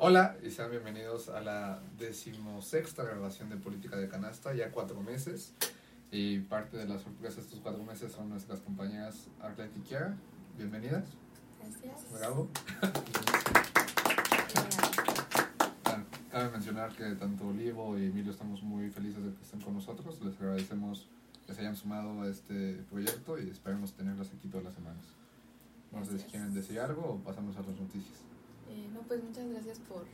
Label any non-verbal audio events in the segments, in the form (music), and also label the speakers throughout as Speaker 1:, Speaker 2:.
Speaker 1: Hola y sean bienvenidos a la decimosexta grabación de Política de Canasta, ya cuatro meses. Y parte de las sorpresas de estos cuatro meses son nuestras compañeras Arlet y Kiara. Bienvenidas.
Speaker 2: Gracias.
Speaker 1: Bravo. (laughs) Cabe mencionar que tanto Olivo y Emilio estamos muy felices de que estén con nosotros. Les agradecemos que se hayan sumado a este proyecto y esperemos tenerlas aquí todas las semanas. No sé si quieren decir algo o pasamos a las noticias.
Speaker 2: Eh, no, pues muchas gracias por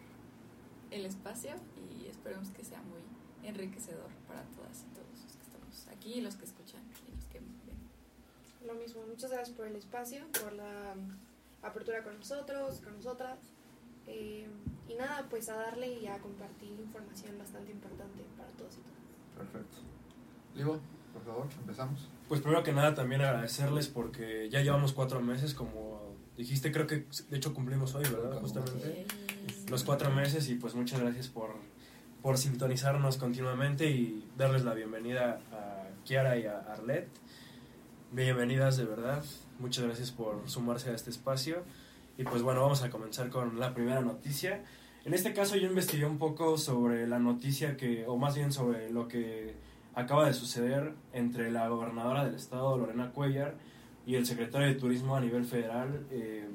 Speaker 2: el espacio y esperemos que sea muy enriquecedor para todas y todos los que estamos aquí y los que escuchan y los que ven.
Speaker 3: Lo mismo, muchas gracias por el espacio, por la mm, apertura con nosotros, con nosotras. Eh, y nada, pues a darle y a compartir información bastante importante para todos y todas.
Speaker 1: Perfecto. Olivo, por favor, empezamos.
Speaker 4: Pues primero que nada también agradecerles porque ya llevamos cuatro meses, como dijiste, creo que de hecho cumplimos hoy, ¿verdad? Justamente. Los cuatro meses y pues muchas gracias por, por sintonizarnos continuamente y darles la bienvenida a Kiara y a Arlet. Bienvenidas de verdad, muchas gracias por sumarse a este espacio. Y pues bueno, vamos a comenzar con la primera noticia. En este caso yo investigué un poco sobre la noticia que, o más bien sobre lo que acaba de suceder entre la gobernadora del estado, Lorena Cuellar, y el secretario de Turismo a nivel federal, eh,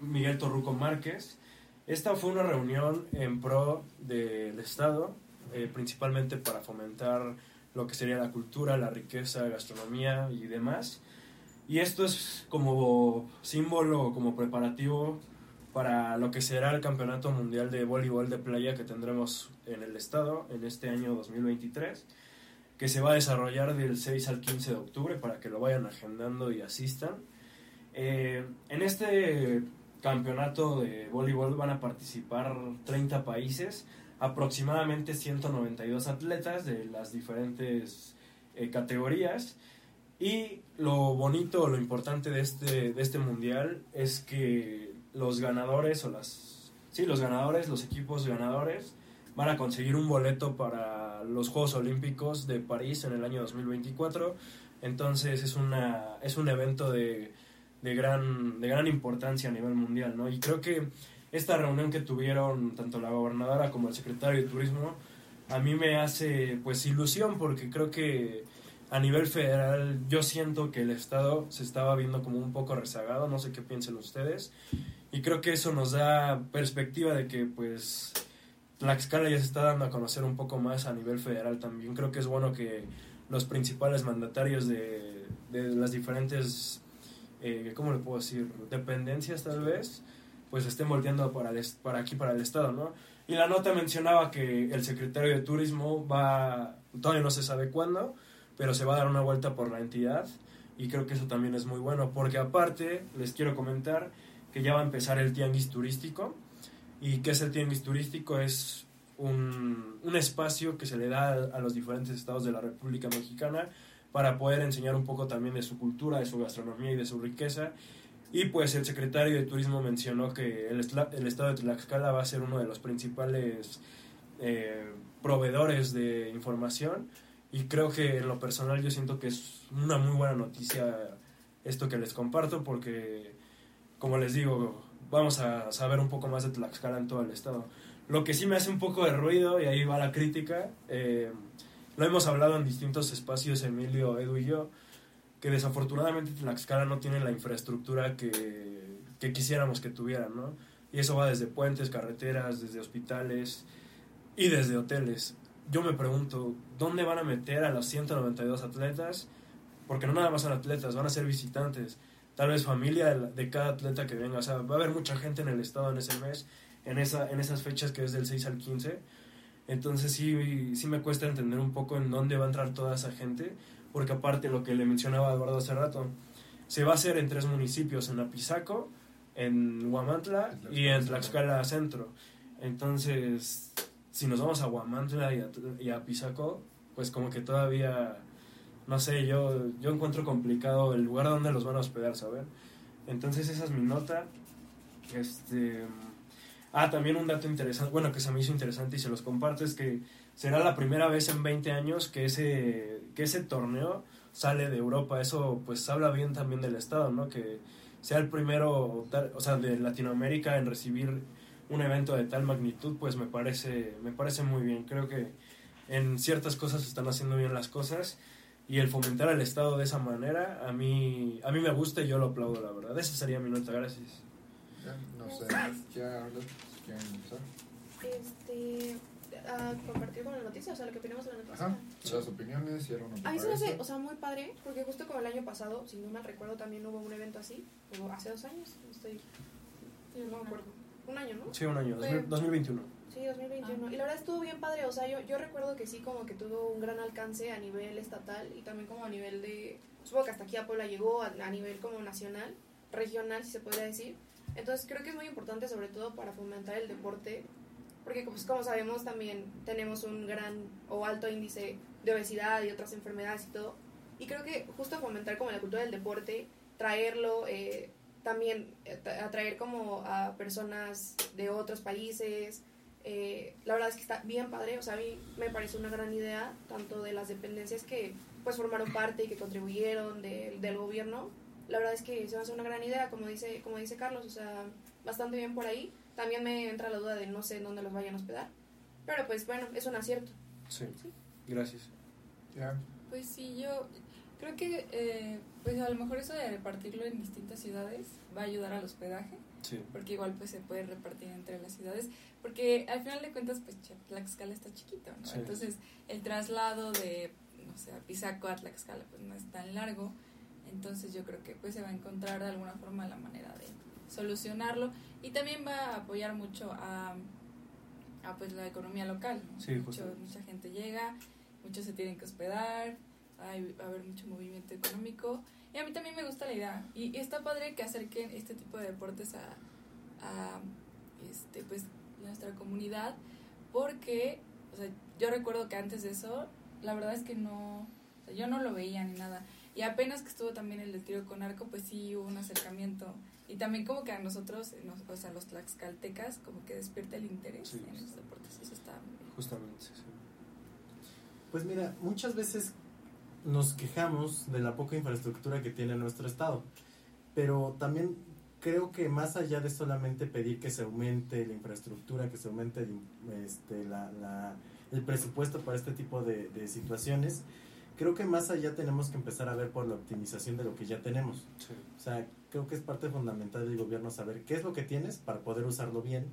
Speaker 4: Miguel Torruco Márquez. Esta fue una reunión en pro del Estado, eh, principalmente para fomentar lo que sería la cultura, la riqueza, gastronomía y demás. Y esto es como símbolo, como preparativo para lo que será el Campeonato Mundial de Voleibol de Playa que tendremos en el Estado en este año 2023, que se va a desarrollar del 6 al 15 de octubre para que lo vayan agendando y asistan. Eh, en este campeonato de voleibol van a participar 30 países, aproximadamente 192 atletas de las diferentes eh, categorías. Y lo bonito, lo importante de este, de este mundial es que los ganadores o las... Sí, los ganadores, los equipos ganadores van a conseguir un boleto para los Juegos Olímpicos de París en el año 2024. Entonces es, una, es un evento de, de, gran, de gran importancia a nivel mundial, ¿no? Y creo que esta reunión que tuvieron tanto la gobernadora como el secretario de Turismo a mí me hace pues ilusión porque creo que a nivel federal yo siento que el Estado se estaba viendo como un poco rezagado, no sé qué piensen ustedes, y creo que eso nos da perspectiva de que pues Tlaxcala ya se está dando a conocer un poco más a nivel federal también. Creo que es bueno que los principales mandatarios de, de las diferentes, eh, ¿cómo le puedo decir? Dependencias tal vez, pues estén volteando para, el, para aquí, para el Estado, ¿no? Y la nota mencionaba que el secretario de Turismo va, todavía no se sabe cuándo, pero se va a dar una vuelta por la entidad y creo que eso también es muy bueno, porque aparte les quiero comentar que ya va a empezar el tianguis turístico y que es el tianguis turístico es un, un espacio que se le da a, los diferentes estados de la República Mexicana para poder enseñar un poco también de su cultura, de su gastronomía y de su riqueza. Y pues el secretario de Turismo mencionó que el, el estado de Tlaxcala va a ser uno de los principales eh, proveedores de información y creo que en lo personal yo siento que es una muy buena noticia esto que les comparto porque como les digo vamos a saber un poco más de Tlaxcala en todo el estado lo que sí me hace un poco de ruido y ahí va la crítica eh, lo hemos hablado en distintos espacios Emilio, Edu y yo que desafortunadamente Tlaxcala no tiene la infraestructura que, que quisiéramos que tuvieran ¿no? y eso va desde puentes, carreteras, desde hospitales y desde hoteles yo me pregunto, ¿dónde van a meter a los 192 atletas? Porque no nada más son atletas, van a ser visitantes. Tal vez familia de, la- de cada atleta que venga. O sea, va a haber mucha gente en el estado en ese mes, en, esa, en esas fechas que es del 6 al 15. Entonces sí, sí me cuesta entender un poco en dónde va a entrar toda esa gente. Porque aparte lo que le mencionaba Eduardo hace rato, se va a hacer en tres municipios, en Apizaco, en Huamantla y en Tlaxcala Centro. Entonces, si nos vamos a Huamantla y a, y a Pisaco, pues como que todavía, no sé, yo, yo encuentro complicado el lugar donde los van a hospedar, ¿saben? Entonces esa es mi nota. Este, ah, también un dato interesante, bueno, que se me hizo interesante y se los comparto, es que será la primera vez en 20 años que ese, que ese torneo sale de Europa. Eso pues habla bien también del Estado, ¿no? Que sea el primero, o sea, de Latinoamérica en recibir un evento de tal magnitud, pues me parece, me parece muy bien. Creo que en ciertas cosas están haciendo bien las cosas y el fomentar al Estado de esa manera, a mí, a mí me gusta y yo lo aplaudo, la verdad. Esa sería mi nota, gracias.
Speaker 1: Ya, no sé, ¿ya hablas? ¿Quieren empezar?
Speaker 3: Este, a compartir con la noticia, o sea, lo que opinamos de la noticia.
Speaker 1: Ajá, las opiniones y algo no
Speaker 3: A mí se me hace, o sea, muy padre, porque justo como el año pasado, si no mal recuerdo, también hubo un evento así, o hace dos años, no estoy, no me acuerdo, un año, ¿no?
Speaker 4: Sí, un año,
Speaker 3: Fue-
Speaker 4: 2021.
Speaker 3: Sí, 2021.
Speaker 2: Ah.
Speaker 3: Y la verdad estuvo bien padre, o sea, yo, yo recuerdo que sí, como que tuvo un gran alcance a nivel estatal y también como a nivel de, supongo que hasta aquí a Puebla llegó, a, a nivel como nacional, regional, si se podría decir. Entonces creo que es muy importante sobre todo para fomentar el deporte, porque pues como sabemos también tenemos un gran o alto índice de obesidad y otras enfermedades y todo. Y creo que justo fomentar como la cultura del deporte, traerlo, eh, también eh, tra- atraer como a personas de otros países. Eh, la verdad es que está bien padre, o sea, a mí me parece una gran idea, tanto de las dependencias que pues formaron parte y que contribuyeron de- del gobierno. La verdad es que se me hace una gran idea, como dice, como dice Carlos, o sea, bastante bien por ahí. También me entra la duda de no sé en dónde los vayan a hospedar. Pero pues bueno, es un acierto.
Speaker 4: Sí, gracias.
Speaker 1: Ya,
Speaker 2: Pues sí, yo creo que eh, pues a lo mejor eso de repartirlo en distintas ciudades va a ayudar al hospedaje,
Speaker 4: Sí,
Speaker 2: porque igual pues se puede repartir entre las ciudades, porque al final de cuentas pues Tlaxcala está chiquito, ¿no?
Speaker 4: Sí.
Speaker 2: Entonces el traslado de, no sé, a Pisaco a Tlaxcala pues no es tan largo, entonces yo creo que pues se va a encontrar de alguna forma la manera de solucionarlo y también va a apoyar mucho a, a pues la economía local, ¿no?
Speaker 4: Sí,
Speaker 2: Mucho- mucha gente llega, muchos se tienen que hospedar, hay, va a haber mucho movimiento económico. Y a mí también me gusta la idea. Y, y está padre que acerquen este tipo de deportes a, a este, pues, nuestra comunidad. Porque, o sea, yo recuerdo que antes de eso, la verdad es que no, o sea, yo no lo veía ni nada. Y apenas que estuvo también el tiro con arco, pues sí hubo un acercamiento. Y también como que a nosotros, nos- o sea, los tlaxcaltecas, como que despierta el interés
Speaker 4: Sí.
Speaker 2: en esos deportes. Eso está muy bien.
Speaker 4: justamente, sí.
Speaker 5: Pues mira, muchas veces nos quejamos de la poca infraestructura que tiene nuestro estado, pero también creo que más allá de solamente pedir que se aumente la infraestructura, que se aumente el, este, la- la- el presupuesto para este tipo de, de situaciones, creo que más allá tenemos que empezar a ver por la optimización de lo que ya tenemos.
Speaker 4: Sí.
Speaker 5: O sea, creo que es parte fundamental del gobierno saber qué es lo que tienes para poder usarlo bien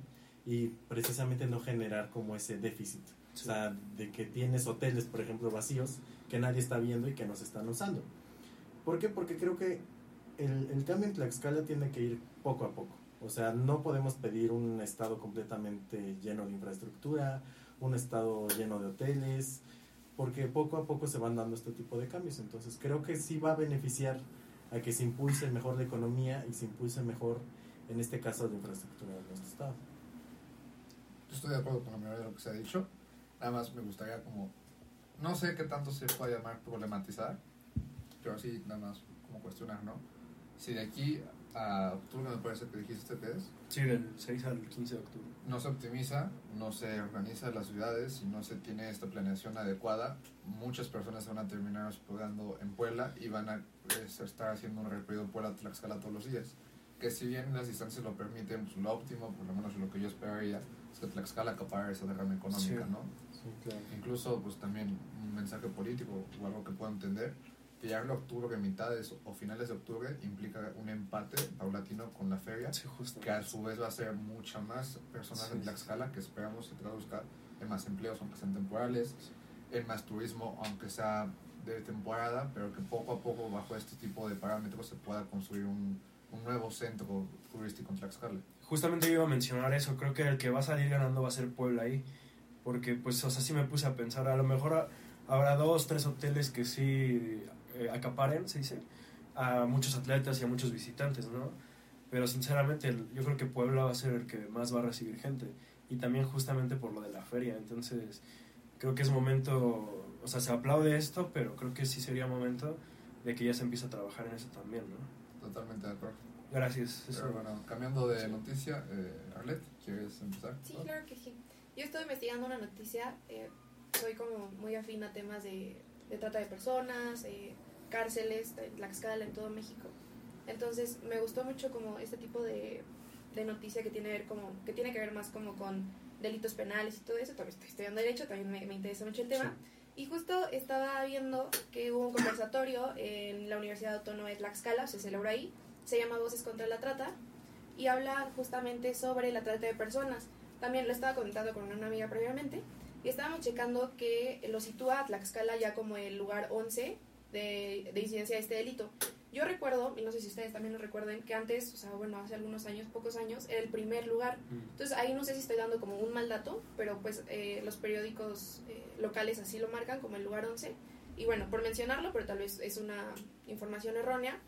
Speaker 5: y precisamente no generar como ese déficit. O sea, de que tienes hoteles, por ejemplo, vacíos que nadie está viendo y que no se están usando. ¿Por qué? Porque creo que el, el cambio en Tlaxcala tiene que ir poco a poco. O sea, no podemos pedir un estado completamente lleno de infraestructura, un estado lleno de hoteles, porque poco a poco se van dando este tipo de cambios. Entonces, creo que sí va a beneficiar a que se impulse mejor la economía y se impulse mejor, en este caso, la infraestructura de nuestro estado.
Speaker 1: estoy de acuerdo con la mayoría de lo que se ha dicho. Nada más me gustaría como, no sé qué tanto se puede llamar problematizar, pero sí nada más como cuestionar, ¿no? Si de aquí a octubre me parece que dijiste que es,
Speaker 4: Sí, del 6 al 15 de octubre.
Speaker 1: no se optimiza, no se organiza las ciudades y no se tiene esta planeación adecuada, muchas personas van a terminar hospedando en Puebla y van a eh, estar haciendo un recorrido Puebla-Tlaxcala todos los días. Que si bien las distancias lo permiten, pues lo óptimo, por lo menos lo que yo esperaría, es que Tlaxcala acapare esa derrama económica,
Speaker 4: Sí.
Speaker 1: ¿no?
Speaker 5: Sí, claro.
Speaker 1: Incluso, pues también un mensaje político o algo que puedo entender, que ya en octubre, mitades o finales de octubre, implica un empate paulatino con la feria
Speaker 4: Sí,
Speaker 1: que a su vez va a ser mucha más personas
Speaker 4: Sí.
Speaker 1: en Tlaxcala que esperamos se traduzca en más empleos, aunque sean temporales, en más turismo, aunque sea de temporada, pero que poco a poco bajo este tipo de parámetros se pueda construir un, un nuevo centro turístico en Tlaxcala.
Speaker 4: Justamente yo iba a mencionar eso, creo que el que va a salir ganando va a ser Puebla ahí, porque pues, o sea, sí me puse a pensar, a lo mejor ha- habrá dos, tres hoteles que sí eh, acaparen, se dice, a muchos atletas y a muchos visitantes, ¿no? Pero sinceramente el- yo creo que Puebla va a ser el que más va a recibir gente, y también justamente por lo de la feria, entonces creo que es momento, o sea, se aplaude esto, pero creo que sí sería momento de que ya se empiece a trabajar en eso también, ¿no?
Speaker 1: Totalmente de acuerdo.
Speaker 4: Gracias.
Speaker 1: Pero bueno, cambiando de noticia, eh, Arlet, ¿quieres empezar?
Speaker 3: Sí, claro que sí. Yo estoy investigando una noticia, eh, soy como muy afín a temas de, de trata de personas, eh, cárceles, de Tlaxcala en todo México. Entonces me gustó mucho como este tipo de, de noticia que tiene, ver como, que tiene que ver más como con delitos penales y todo eso. También estoy estudiando Derecho, también me, me interesa mucho el tema. Y justo estaba viendo que hubo un conversatorio en la Universidad Autónoma de Tlaxcala, se celebró ahí, se llama Voces contra la Trata, y habla justamente sobre la trata de personas. También lo estaba comentando con una amiga previamente, y estábamos checando que lo sitúa a Tlaxcala ya como el lugar 11 de, de incidencia de este delito. Yo recuerdo, y no sé si ustedes también lo recuerden, que antes, o sea, bueno, hace algunos años, pocos años, era el primer lugar.
Speaker 4: Mm.
Speaker 3: Entonces ahí no sé si estoy dando como un mal dato, pero pues eh, los periódicos eh, locales así lo marcan como el lugar 11. Y bueno, por mencionarlo, pero tal vez es una información errónea.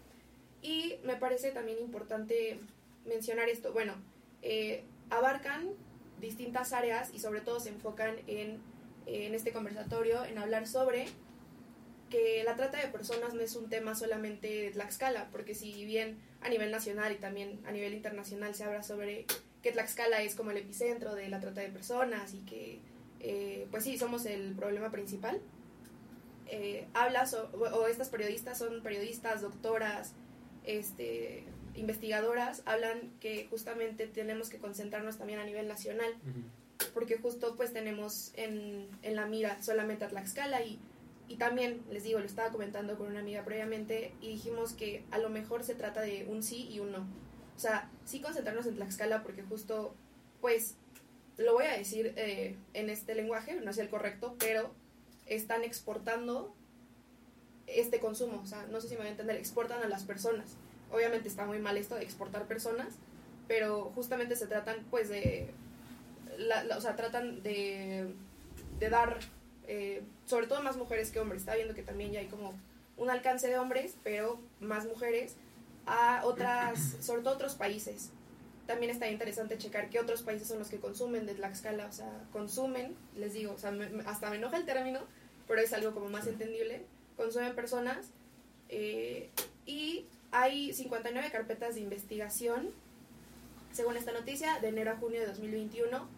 Speaker 3: Y me parece también importante mencionar esto. Bueno, eh, abarcan distintas áreas y sobre todo se enfocan en, en este conversatorio, en hablar sobre que la trata de personas no es un tema solamente de Tlaxcala, porque si bien a nivel nacional y también a nivel internacional se habla sobre que Tlaxcala es como el epicentro de la trata de personas y que, eh, pues sí, somos el problema principal, eh, habla so- o, o estas periodistas son periodistas, doctoras, este, investigadoras, hablan que justamente tenemos que concentrarnos también a nivel nacional porque justo pues tenemos en, en la mira solamente a Tlaxcala y, y también, les digo, lo estaba comentando con una amiga previamente y dijimos que a lo mejor se trata de un sí y un no. O sea, sí concentrarnos en Tlaxcala porque justo, pues, lo voy a decir eh, en este lenguaje, no es el correcto, pero están exportando este consumo, o sea, no sé si me voy a entender, exportan a las personas. Obviamente está muy mal esto de exportar personas, pero justamente se tratan pues de la- la- o sea, tratan de, de dar, eh, sobre todo más mujeres que hombres. Está viendo que también ya hay como un alcance de hombres, pero más mujeres a otras, sobre todo otros países. También está interesante checar qué otros países son los que consumen de Tlaxcala, o sea, consumen, les digo, o sea, me- hasta me enoja el término, pero es algo como más entendible, consumen personas eh, y hay 59 carpetas de investigación según esta noticia, de enero a junio de 2021.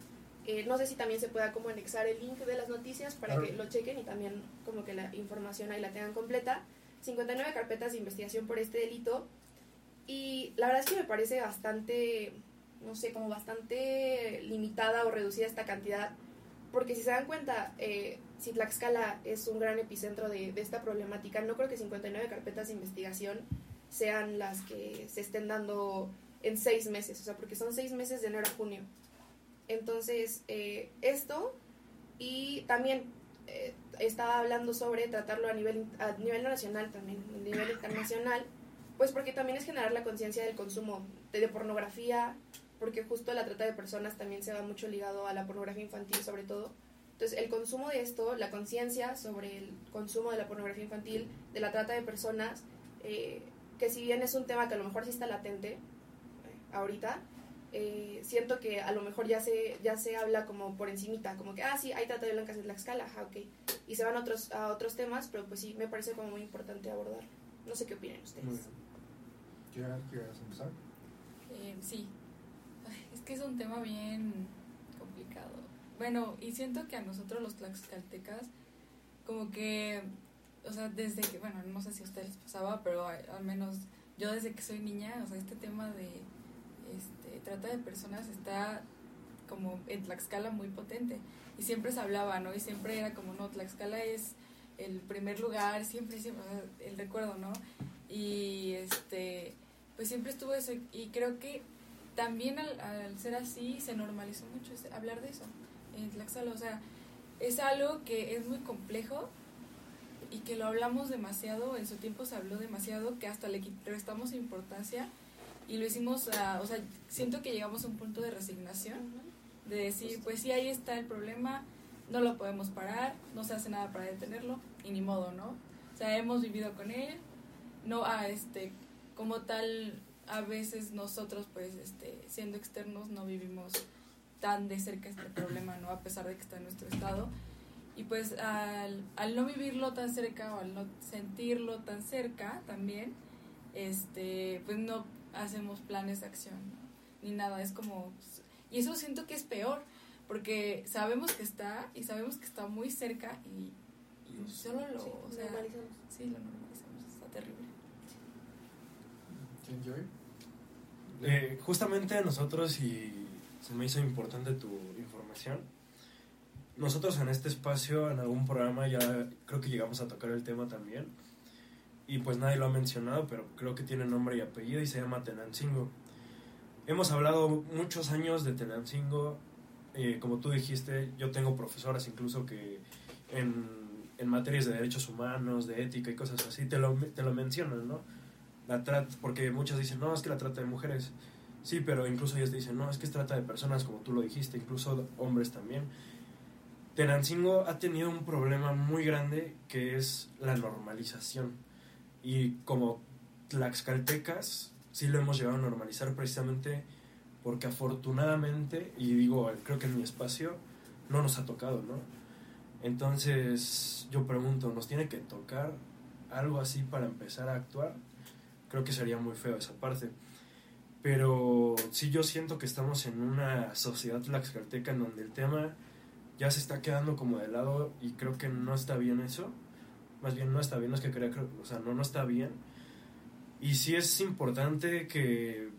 Speaker 3: Eh, no sé si también se pueda como anexar el link de las noticias para
Speaker 1: Claro.
Speaker 3: que lo chequen y también como que la información ahí la tengan completa. 59 carpetas de investigación por este delito y la verdad es que me parece bastante, no sé, como bastante limitada o reducida esta cantidad porque si se dan cuenta, eh, si Tlaxcala es un gran epicentro de, de esta problemática, no creo que 59 carpetas de investigación sean las que se estén dando en seis meses, o sea, porque son seis meses de enero a junio. Entonces, eh, esto y también eh, estaba hablando sobre tratarlo a nivel, a nivel nacional también, a nivel internacional, pues porque también es generar la conciencia del consumo de, de pornografía, porque justo la trata de personas también se va mucho ligado a la pornografía infantil sobre todo. Entonces, el consumo de esto, la conciencia sobre el consumo de la pornografía infantil, de la trata de personas, eh, que si bien es un tema que a lo mejor sí está latente eh, ahorita, eh, siento que a lo mejor ya se, ya se habla como por encimita, como que, ah, sí, hay trata de blancas en Tlaxcala, ajá, ok. Y se van a otros, a otros temas, pero pues sí, me parece como muy importante abordarlo. No sé qué opinan ustedes.
Speaker 4: Muy bien.
Speaker 1: ¿Quieres, quieres empezar?
Speaker 2: Eh, sí. Es que es un tema bien complicado. Bueno, y siento que a nosotros los tlaxcaltecas, como que, o sea, desde que, bueno, no sé si a ustedes les pasaba, pero al menos yo desde que soy niña, o sea, este tema de este, trata de personas está como en Tlaxcala muy potente. Y siempre se hablaba, ¿no? Y siempre era como, no, Tlaxcala es el primer lugar, siempre, siempre, o sea, el recuerdo, ¿no? Y este, pues siempre estuvo eso. Y creo que también al, al ser así se normalizó mucho ese- hablar de eso en Tlaxcala. O sea, es algo que es muy complejo y que lo hablamos demasiado, en su tiempo se habló demasiado, que hasta le restamos importancia y lo hicimos, a- o sea, siento que llegamos a un punto de resignación de decir, pues sí, ahí está el problema, no lo podemos parar, no se hace nada para detenerlo, y ni modo, ¿no? O sea, hemos vivido con él, no, ah, este, como tal, a veces nosotros, pues, este, siendo externos, no vivimos tan de cerca este problema, ¿no? A pesar de que está en nuestro estado. Y pues al, al no vivirlo tan cerca o al no sentirlo tan cerca también, este, pues no hacemos planes de acción, ¿no? ni nada, es como... Y eso siento que es peor, porque sabemos que está y sabemos que está muy cerca y, y solo lo...
Speaker 3: Sí,
Speaker 2: o sea,
Speaker 3: normalizamos.
Speaker 2: sí, lo normalizamos, está terrible.
Speaker 1: ¿Quién, Joy?
Speaker 4: Eh, justamente nosotros, y se me hizo importante tu información, nosotros en este espacio, en algún programa, ya creo que llegamos a tocar el tema también. Y pues nadie lo ha mencionado, pero creo que tiene nombre y apellido y se llama Tenancingo. Hemos hablado muchos años de Tenancingo. Eh, como tú dijiste, yo tengo profesoras incluso que en, en materias de derechos humanos, de ética y cosas así, te lo, te lo mencionan, ¿no? La trata, porque muchos dicen, no, es que la trata de mujeres. Sí, pero incluso ellos dicen, no, es que es trata de personas, como tú lo dijiste, incluso hombres también. Tenancingo ha tenido un problema muy grande que es la normalización. Y como tlaxcaltecas, sí lo hemos llegado a normalizar precisamente porque afortunadamente, y digo, creo que en mi espacio, no nos ha tocado, ¿no? Entonces, yo pregunto, ¿nos tiene que tocar algo así para empezar a actuar? Creo que sería muy feo esa parte. Pero sí yo siento que estamos en una sociedad tlaxcalteca en donde el tema ya se está quedando como de lado y creo que no está bien eso. Más bien no está bien, no es que crea, o sea, no, no está bien. Y sí es importante que,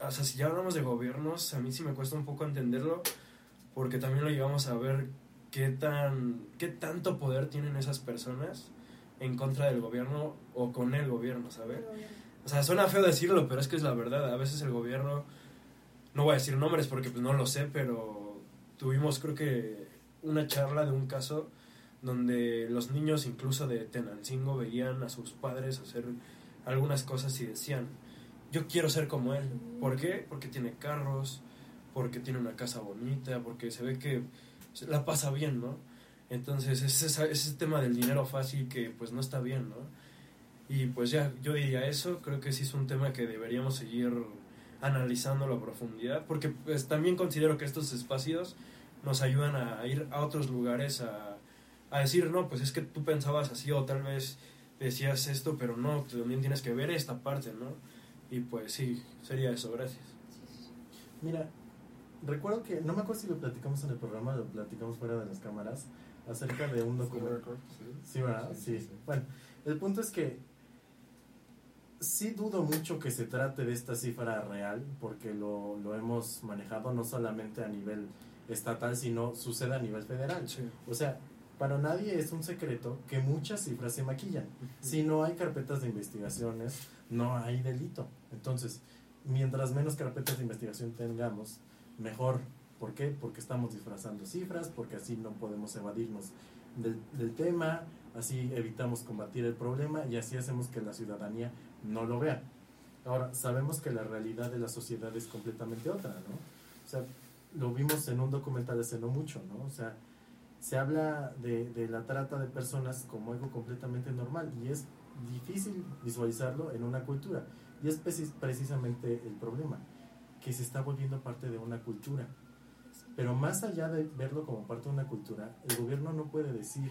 Speaker 4: o sea, si ya hablamos de gobiernos, a mí sí me cuesta un poco entenderlo, porque también lo llegamos a ver qué, tan, qué tanto poder tienen esas personas en contra del gobierno o con el gobierno, ¿sabes? O sea, suena feo decirlo, pero es que es la verdad. A veces el gobierno, no voy a decir nombres porque pues no lo sé, pero tuvimos creo que una charla de un caso donde los niños incluso de Tenancingo veían a sus padres hacer algunas cosas y decían, yo quiero ser como él. ¿Por qué? Porque tiene carros, porque tiene una casa bonita, porque se ve que la pasa bien, ¿no? Entonces es ese, ese tema del dinero fácil que pues no está bien, ¿no? Y pues ya, yo diría eso, creo que sí es un tema que deberíamos seguir analizándolo a profundidad, porque pues también considero que estos espacios nos ayudan a ir a otros lugares a, a decir, no, pues es que tú pensabas así o tal vez decías esto, pero no, tú también tienes que ver esta parte, ¿no? Y pues sí, sería eso, gracias.
Speaker 5: Mira, recuerdo que, no me acuerdo si lo platicamos en el programa, lo platicamos fuera de las cámaras, acerca de un documento. Sí, ¿verdad? Sí. Bueno, el punto es que sí dudo mucho que se trate de esta cifra real, porque lo, lo hemos manejado no solamente a nivel estatal, sino sucede a nivel federal.
Speaker 4: Sí.
Speaker 5: O sea, para nadie es un secreto que muchas cifras se maquillan. Si no hay carpetas de investigaciones, no hay delito. Entonces, mientras menos carpetas de investigación tengamos, mejor. ¿Por qué? Porque estamos disfrazando cifras, porque así no podemos evadirnos del, tema, así evitamos combatir el problema y así hacemos que la ciudadanía no lo vea. Ahora, sabemos que la realidad de la sociedad es completamente otra, ¿no? O sea, lo vimos en un documental hace no mucho, ¿no? O sea, se habla de, la trata de personas como algo completamente normal y es difícil visualizarlo en una cultura. Y es precisamente el problema, que se está volviendo parte de una cultura. Pero más allá de verlo como parte de una cultura, el gobierno no puede decir,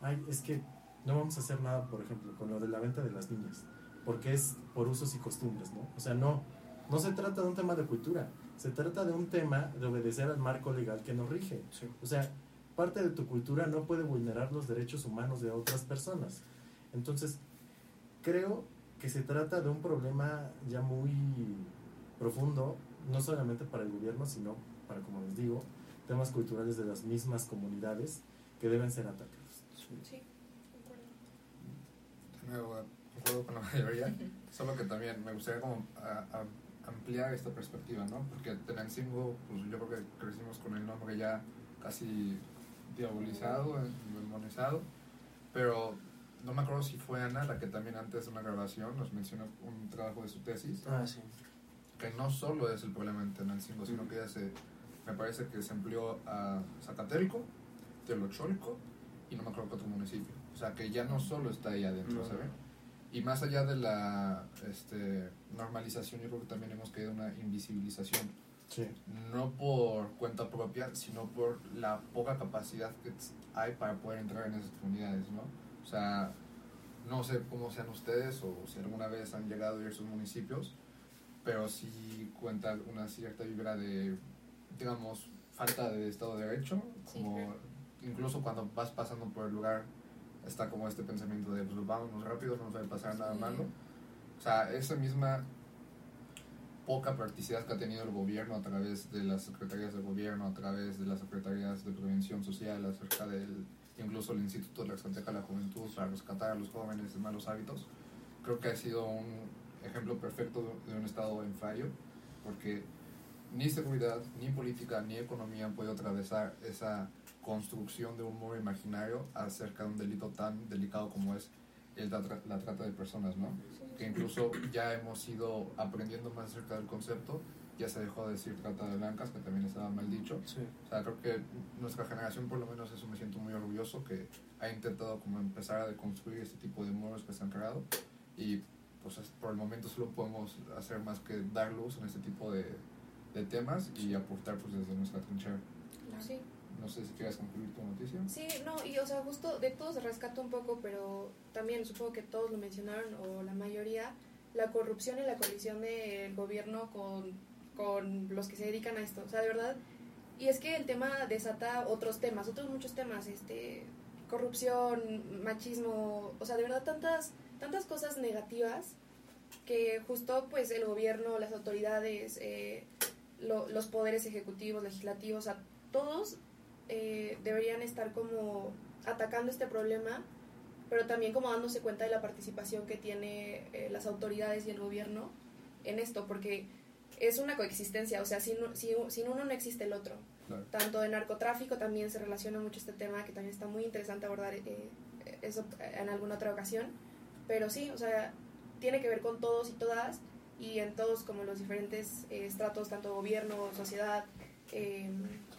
Speaker 5: ay, es que no vamos a hacer nada, por ejemplo, con lo de la venta de las niñas, porque es por usos y costumbres, ¿no? O sea, no, no se trata de un tema de cultura, se trata de un tema de obedecer al marco legal que nos rige.
Speaker 4: Sí.
Speaker 5: O sea, parte de tu cultura no puede vulnerar los derechos humanos de otras personas. Entonces, creo que se trata de un problema ya muy profundo, no solamente para el gobierno, sino para, como les digo, temas culturales de las mismas comunidades que deben ser atacados.
Speaker 3: Sí, concuerdo.
Speaker 1: De nuevo, concuerdo con la mayoría, (laughs) solo que también me gustaría como a- a- ampliar esta perspectiva, ¿no? Porque Tenancingo, pues yo creo que crecimos con el nombre ya casi diabolizado, eh, demonizado, pero no me acuerdo si fue Ana la que también antes de una grabación nos mencionó un trabajo de su tesis,
Speaker 4: Ah, sí.
Speaker 1: que no solo es el problema en Tenancingo, sino que ya se, me parece que se empleó a Zacatelco, Telocholco y no me acuerdo qué otro municipio. O sea, que ya no solo está ahí adentro,
Speaker 4: No.
Speaker 1: ¿sabes? Y más allá de la este, normalización, yo creo que también hemos caído en una invisibilización.
Speaker 5: Sí.
Speaker 1: No por cuenta propia, sino por la poca capacidad que hay para poder entrar en esas comunidades, ¿no? O sea, no sé cómo sean ustedes o si alguna vez han llegado a ir a esos municipios, pero sí cuenta una cierta vibra de, digamos, falta de Estado de Derecho,
Speaker 3: Sí,
Speaker 1: como
Speaker 3: claro.
Speaker 1: incluso cuando vas pasando por el lugar está como este pensamiento de, pues vámonos rápido, no nos va a pasar nada
Speaker 2: Sí.
Speaker 1: malo. O sea, esa misma poca practicidad que ha tenido el gobierno a través de las secretarías de gobierno, a través de las secretarías de prevención social, acerca del incluso el Instituto de la Estrategia de la Juventud para rescatar a los jóvenes de malos hábitos. Creo que ha sido un ejemplo perfecto de un Estado en fallo, porque ni seguridad, ni política, ni economía han podido atravesar esa construcción de un muro imaginario acerca de un delito tan delicado como es el, la, la trata de personas, ¿no? Que incluso ya hemos ido aprendiendo más acerca del concepto, ya se dejó de decir trata de blancas, que también estaba mal dicho.
Speaker 4: Sí.
Speaker 1: O sea, creo que nuestra generación, por lo menos eso me siento muy orgulloso, que ha intentado como empezar a deconstruir este tipo de muros que se han creado y pues es- por el momento solo podemos hacer más que dar luz en este tipo de, de temas y aportar pues desde nuestra trinchera.
Speaker 3: Sí.
Speaker 1: No sé si quieres concluir tu noticia.
Speaker 3: Sí, no, y o sea, justo de todos se rescata un poco, pero también supongo que todos lo mencionaron, o la mayoría, la corrupción y la colisión del gobierno con, con los que se dedican a esto. O sea, de verdad. Y es que el tema desata otros temas, otros muchos temas, este corrupción, machismo, o sea, de verdad tantas, tantas cosas negativas que justo pues el gobierno, las autoridades, eh, lo- los poderes ejecutivos, legislativos, sea, todos eh, deberían estar como atacando este problema, pero también como dándose cuenta de la participación que tiene eh, las autoridades y el gobierno en esto, porque es una coexistencia, o sea, sin, sin, sin uno no existe el otro.
Speaker 1: Claro.
Speaker 3: Tanto de narcotráfico también se relaciona mucho este tema, que también está muy interesante abordar eh, eso en alguna otra ocasión, pero sí, o sea, tiene que ver con todos y todas, y en todos como los diferentes eh, estratos, tanto gobierno, sociedad, eh,